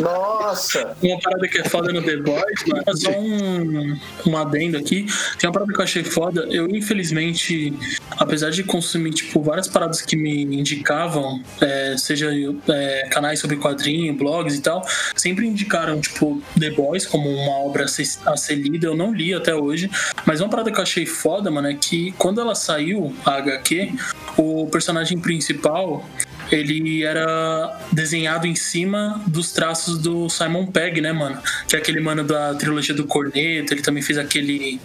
Nossa! Uma parada que é foda no The Boys, mano, é só um, um adendo aqui. Tem uma parada que eu achei foda. Eu, infelizmente, apesar de consumir, tipo, várias paradas que me indicavam, é, seja é, canais sobre quadrinho, blogs e tal, sempre indicaram, tipo, The Boys como uma obra a ser, a ser lida. Eu não li até hoje, mas uma parada que eu achei foda, mano, é que quando ela saiu, a HQ, o personagem principal ele era desenhado em cima dos traços do Simon Pegg, né, mano? Que é aquele mano da trilogia do Corneto, ele também fez aquele.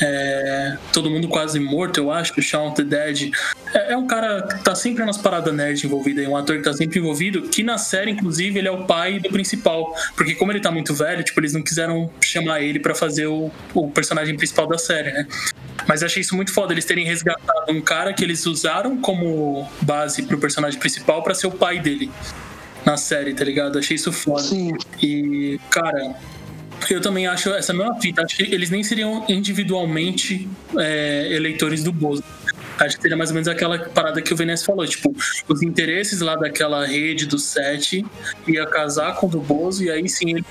É, Todo Mundo Quase Morto, eu acho, Shaun of the Dead. É, é, um cara que tá sempre nas paradas nerd envolvido, é um ator que tá sempre envolvido, que na série, inclusive, ele é o pai do principal. Porque como ele tá muito velho, tipo, eles não quiseram chamar ele para fazer o, o personagem principal da série, né? Mas achei isso muito foda, eles terem resgatado um cara que eles usaram como base pro personagem principal para ser o pai dele na série, tá ligado? Achei isso foda. Sim. E, cara, eu também acho essa mesma fita. Acho que eles nem seriam individualmente é, eleitores do Bozo. Acho que seria mais ou menos aquela parada que o Venez falou, tipo, os interesses lá daquela rede do set ia casar com o do Bozo e aí sim ele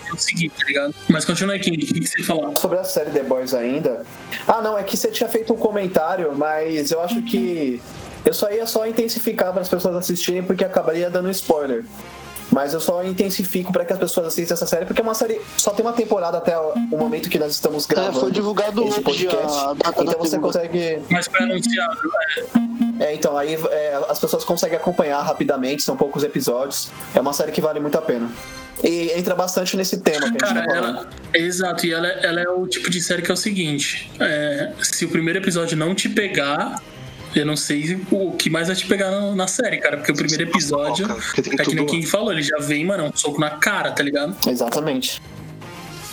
ia tá ligado? Mas continua aqui, o que você falou? Sobre a série The Boys ainda. Ah, não, é que você tinha feito um comentário, mas eu acho que eu só ia só intensificar para as pessoas assistirem porque acabaria dando spoiler. Mas eu só intensifico para que as pessoas assistam essa série, porque é uma série. Só tem uma temporada até o momento que nós estamos gravando. É, foi divulgado hoje podcast. A então você consegue. Mas foi anunciado, é. é. então aí é, as pessoas conseguem acompanhar rapidamente, são poucos episódios. É uma série que vale muito a pena. E entra bastante nesse tema que a gente Cara, tá ela, Exato, e ela, ela, é o tipo de série que é o seguinte: é, se o primeiro episódio não te pegar, eu não sei o que mais vai te pegar na, série, cara. Porque o primeiro episódio, é que nem quem falou, ele já vem, mano, um soco na cara, tá ligado? Exatamente.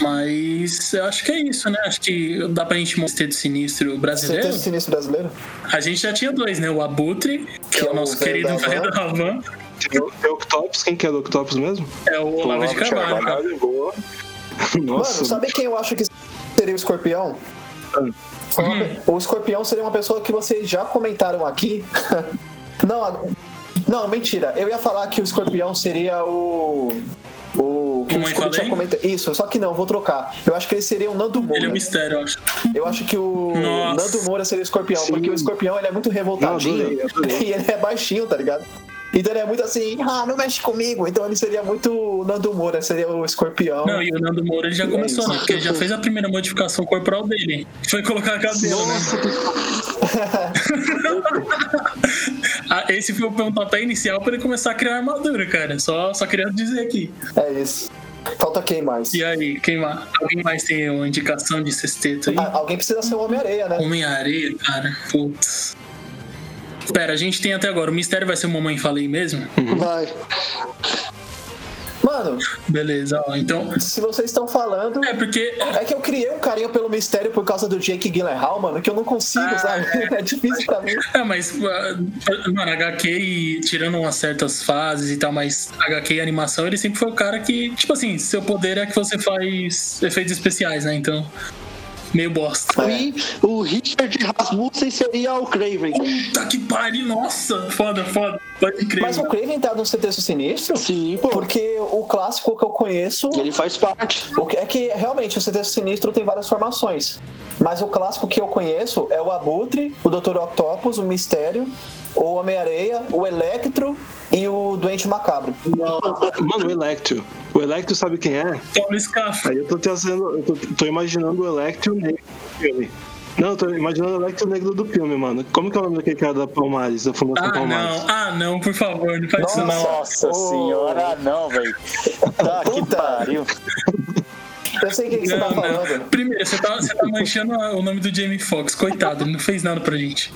Mas eu acho que é isso, né? Acho que dá pra gente mostrar de sinistro brasileiro. Sexteto sinistro brasileiro? A gente já tinha dois, né? O Abutre, que, que é, o nosso querido velho da Havan. Tem o Octopus, quem que é o Octopus mesmo? É o Olavo de Carvalho. Carvalho boa. Nossa. Mano, sabe quem eu acho que seria o escorpião? Ah. Uhum. O escorpião seria uma pessoa que vocês já comentaram aqui. não, não, mentira. Eu ia falar que o escorpião seria o. O que o Scooby tinha comentado. Isso, só que não, vou trocar. Eu acho que ele seria o Nando Moura. Ele é um mistério, eu acho. Eu acho que o Nossa. Nando Moura seria o escorpião, Sim. porque o escorpião ele é muito revoltadinho não, e ele é baixinho, tá ligado? Então ele é muito assim, ah, não mexe comigo. Então ele seria muito o Nando Moura, seria o escorpião. Não, e o Nando Moura ele já começou, é né? Porque ele já fez a primeira modificação corporal dele. Foi colocar a cabelo, né? ah, esse foi o pontapé inicial para ele começar a criar armadura, cara. Só, só queria dizer aqui. É isso. Falta quem mais? E aí, quem mais? Alguém mais tem uma indicação de sexteto aí? Ah, alguém precisa ser o Homem-Areia, né? Homem-Areia, cara. Putz. Pera, a gente tem até agora. O mistério vai ser Mamãe Falei mesmo? Vai. Mano. Beleza, ó, então. Se vocês estão falando. É porque. É que eu criei um carinho pelo mistério por causa do Jake Gyllenhaal, mano, que eu não consigo, ah, sabe? É difícil pra mim. É, mas, uh, mano, HQ, e, tirando umas certas fases e tal, mas HQ e animação, ele sempre foi o cara que, tipo assim, seu poder é que você faz efeitos especiais, né? Então meio bosta. E o Richard Rasmussen seria o Craven. Puta que pariu, nossa, foda, foda. Pode crer. Mas o Craven tá no CTS Sinistro? Sim, pô. Porque o clássico que eu conheço. Ele faz parte. É que realmente o CTS Sinistro tem várias formações. Mas o clássico que eu conheço é o Abutre, o Dr. Octopus, o Mistério, o Homem-Areia, o Electro e o Doente Macabro. Mano, o Electro. O Electro sabe quem é? Paulo Scaff. Aí eu tô trazendo. Eu tô, tô imaginando o Electro negro do filme. Não, eu tô imaginando o Electro negro do filme, mano. Como que é o nome daquele cara da Palmares, da Fundação ah, Palmares? Não. Ah, não, por favor, não faz Nossa, isso não. Nossa senhora, não, velho. Tá, que pariu. Eu sei o que, que não, você tá falando. Não. Primeiro, você tá, você tá manchando o nome do Jamie Foxx, coitado, ele não fez nada pra gente.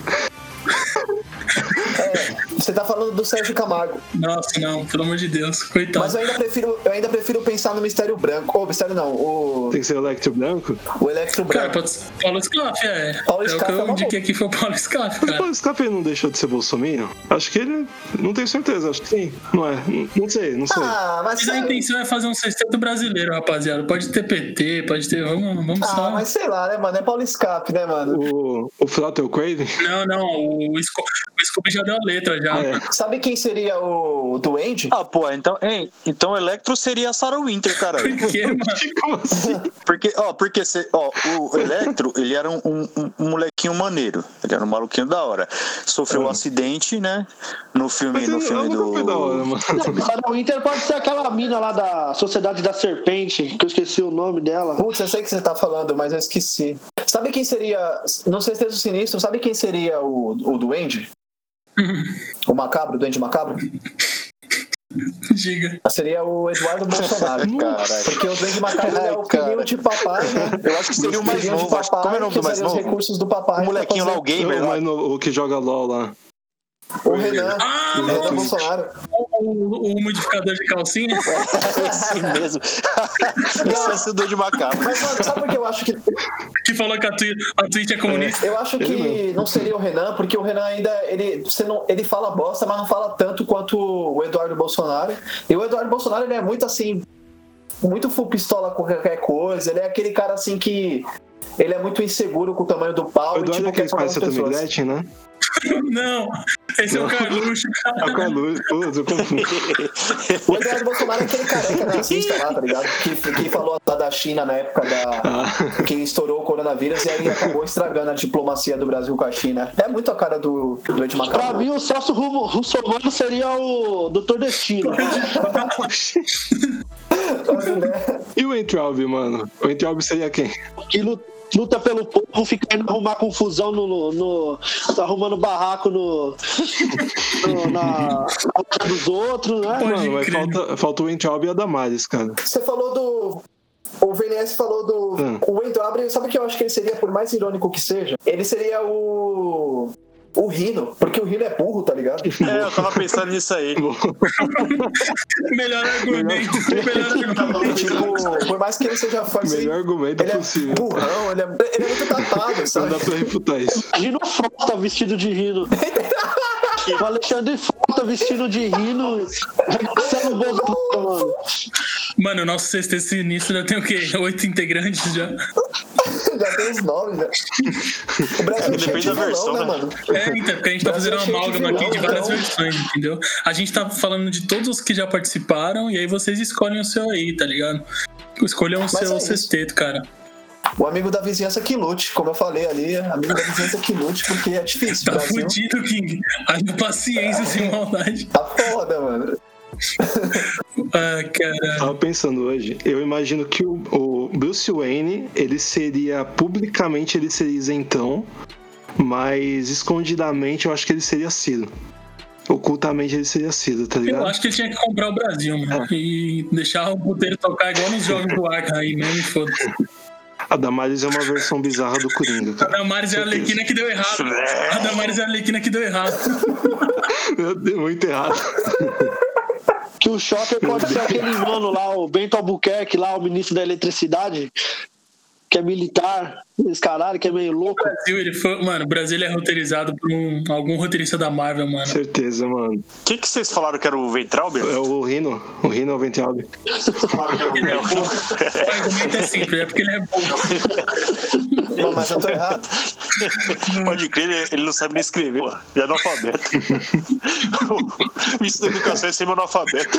É, você tá falando do Sérgio Camargo. Nossa, não, pelo amor de Deus, coitado. Mas eu ainda prefiro, eu ainda prefiro pensar no Mistério Branco. Ou oh, Mistério não, o. Tem que ser o Electro Branco? O Electro Branco. Cara, pode ser Paulo Scaff, é. Paulo é Scaff o que eu é indiquei aqui foi o Paulo Scaff, cara. O Paulo Scaff não deixou de ser bolsominion? Acho que ele. Não tenho certeza, acho que sim. Não é? Não sei, não sei. Ah, mas. mas a intenção é fazer um sexteto brasileiro, rapaziada. Pode ter PT, pode ter. Vamos, vamos ah, só. mas sei lá, né, mano? É Paulo Scaff, né, mano? O, o Flato é o Craven? Não, não. O, o Scooby já deu a letra já. É. Sabe quem seria o Duende? Ah, pô, então, hein, então Electro seria a Sarah Winter, cara. Por quê, mano? Como assim? Porque, ó, porque cê, ó, o Electro, ele era um, um, um, molequinho maneiro. Ele era um maluquinho da hora. Sofreu um é. acidente, né? No filme, no filme do. Foi da hora, mano. Sarah Winter pode ser aquela mina lá da Sociedade da Serpente, que eu esqueci o nome dela. Putz, eu sei que você tá falando, mas eu esqueci. Sabe quem seria. Não sei se é o sinistro, sabe quem seria o, o Duende? O macabro, o doente macabro? Diga. Seria o Eduardo Bolsonaro. Caralho. Porque o Duende Macabro é o filhinho de papai, né? Eu acho que seria o mais novo. Papai, Como é o nome do mais novo? os recursos do papai. O molequinho lá, o gamer. O, o que joga LOL lá. O Renan. Ah, o Renan Bolsonaro. O, o, o, modificador de calcinha? Esse mesmo. Esse é o de macabro. Mas, mano, sabe por que eu acho que. Que falou que a, twi a Twitch é comunista? Eu acho que não seria o Renan, porque o Renan ainda. Ele, você não, ele fala bosta, mas não fala tanto quanto o Eduardo Bolsonaro. E o Eduardo Bolsonaro, ele é muito assim. Muito full pistola com qualquer coisa. Ele é aquele cara assim que. Ele é muito inseguro com o tamanho do pau. O Eduardo e, tipo, é aquele que faz Gretchen, né? Não, esse é o Carluxo, cara. É o Carluxo, pô, eu confundo. O Eduardo Bolsonaro é aquele careca nazista lá, tá ligado? Que, que falou da China na época da. Ah. que estourou o coronavírus e aí acabou estragando a diplomacia do Brasil com a China. É muito a cara do, do Ed Macabro. Pra mim, o Celso Russomano seria o Doutor Destino. e o Entraub, mano? O Entraub seria quem? Que luta pelo povo, fica indo arrumar confusão no, no, no tá arrumando barraco no, no na, na dos outros, né? Mano, mas falta, falta o Entraub e a Damares, cara. Você falou do o VNS falou do. Hum. O Entraub, sabe o que eu acho que ele seria, por mais irônico que seja? Ele seria o. O Rino, porque o Rino é burro, tá ligado? É, eu tava pensando nisso aí. melhor argumento. melhor argumento. Tipo, por mais que ele seja fácil. Melhor argumento ele possível. É burrão, ele é, ele é muito tapado, sabe? Não dá pra refutar isso. Rino Frota vestido de Rino. O Alexandre Frota vestido de Rino. Sendo bom, mano. Mano, o nosso sexto sinistro já tem o quê? Oito integrantes já? já tem os nove, já. O Brasil Depende da versão, né, né, mano? É, então, porque a gente tá fazendo uma amálgama aqui de várias então... versões, entendeu? A gente tá falando de todos os que já participaram e aí vocês escolhem o seu aí, tá ligado? Escolham o seu é sexteto, cara. O amigo da vizinhança que lute, como eu falei ali, amigo da vizinhança que lute, porque é difícil. Tá Brasil. fudido, King. Haja paciência sem maldade. Tá foda, mano. ah, cara. Tava pensando hoje, eu imagino que o, o, Bruce Wayne, ele seria, publicamente ele seria isentão, mas escondidamente eu acho que ele seria Ciro. Ocultamente ele seria Ciro, tá ligado? Eu acho que ele tinha que comprar o Brasil, mano, é. e deixar o puteiro tocar igual nos jogos do Arca aí mesmo foda-se. A Damares é uma versão bizarra do Coringa. Cara. A Damares é a Alequina que deu errado. A Damares é a Alequina que deu errado. deu muito errado. Que o Chopper pode ser aquele mano lá, o Bento Albuquerque, lá, o ministro da eletricidade, que é militar, esse caralho que é meio louco. O Brasil, ele foi, mano, o Brasil é roteirizado por um, algum roteirista da Marvel, mano. Certeza, mano. O que, que vocês falaram que era o Ventralber? É o Rino. O Rino é o Ventralber. ele é bom. O argumento é simples, é porque ele é bom. Não, mas eu tô errado. Pode crer, ele não sabe nem escrever, mano. Ele é analfabeto. o ministro da Educação é semi-analfabeto.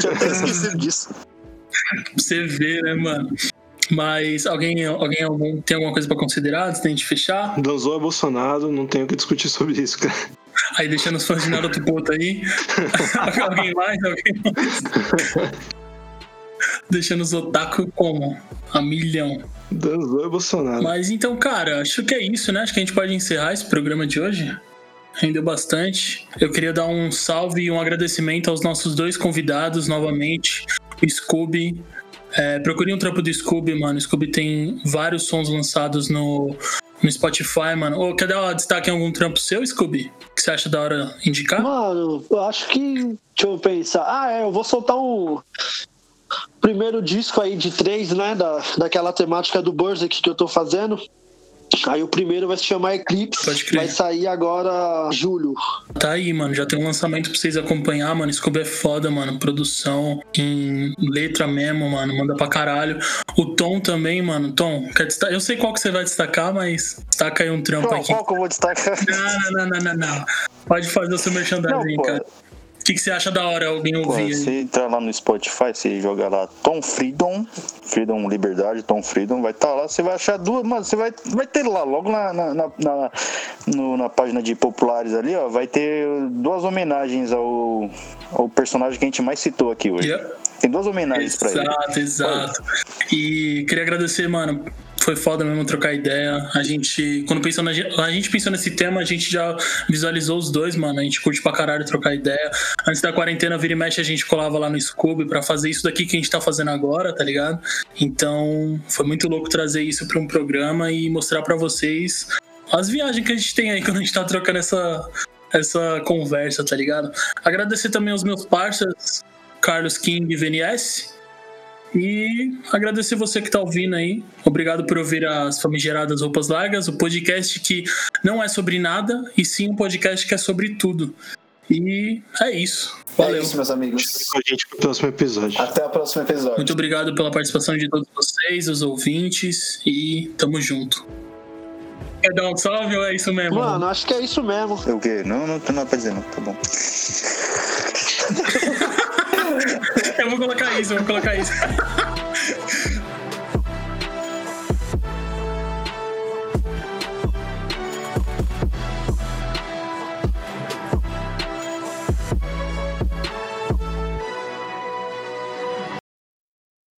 Já até esquecido disso. Você vê, né, mano? Mas alguém, alguém algum, tem alguma coisa pra considerar antes da gente fechar? Danzou é Bolsonaro, não tenho o que discutir sobre isso, cara. Aí deixando os fãs de Naruto Puto aí. alguém mais? Alguém mais? deixando os otaku como? A milhão. Danzou é Bolsonaro. Mas então, cara, acho que é isso, né? Acho que a gente pode encerrar esse programa de hoje. Rendeu bastante. Eu queria dar um salve e um agradecimento aos nossos dois convidados novamente. Scooby é, procure um trampo do Scooby, mano. O Scooby tem vários sons lançados no, no Spotify, mano. Ô, quer dar destaque em algum trampo seu, Scooby? que você acha da hora indicar? Mano, eu acho que. Deixa eu pensar. Ah, é, eu vou soltar um. Primeiro disco aí de três, né? Da, daquela temática do Berserk que eu tô fazendo. Aí o primeiro vai se chamar Eclipse. Pode crer. Vai sair agora julho. Tá aí, mano. Já tem um lançamento pra vocês acompanhar, mano. Scooby é foda, mano. Produção em letra mesmo, mano. Manda pra caralho. O Tom também, mano. Tom, quer destacar? Eu sei qual que você vai destacar, mas destaca aí um trampo Qual, aqui. Qual que eu vou destacar? Não, não, não, não, não. Pode fazer o seu merchandising, cara. O que, que você acha da hora alguém ouvir? Pô, se entrar lá no Spotify, você jogar lá Tom Freedom, Freedom Liberdade, Tom Freedom, vai estar tá lá, você vai achar duas, mano, você vai, vai ter lá, logo na, na, na, na, no, na página de populares ali, ó, vai ter duas homenagens ao, ao personagem que a gente mais citou aqui hoje. Yeah. Tem duas homenagens pra ele. Exato, exato. E queria agradecer, mano, foi foda mesmo trocar ideia. A gente, quando pensou na, a gente pensou nesse tema, a gente já visualizou os dois, mano. A gente curte pra caralho trocar ideia. Antes da quarentena, vira e mexe, a gente colava lá no Scooby pra fazer isso daqui que a gente tá fazendo agora, tá ligado? Então, foi muito louco trazer isso pra um programa e mostrar para vocês as viagens que a gente tem aí quando a gente tá trocando essa, essa conversa, tá ligado? Agradecer também aos meus parceiros, Carlos King e VNS e agradecer você que está ouvindo aí. Obrigado por ouvir as famigeradas Roupas Largas, o podcast que não é sobre nada, e sim um podcast que é sobre tudo. E é isso. Valeu. É isso, meus amigos. Com a gente pro próximo episódio. Até o próximo episódio. Muito obrigado pela participação de todos vocês, os ouvintes, e tamo junto. Quer dar um salve ou é isso mesmo? Mano, acho que é isso mesmo. É o quê? Não, não, não é pra dizer não, tá bom. vou colocar isso, vou colocar isso.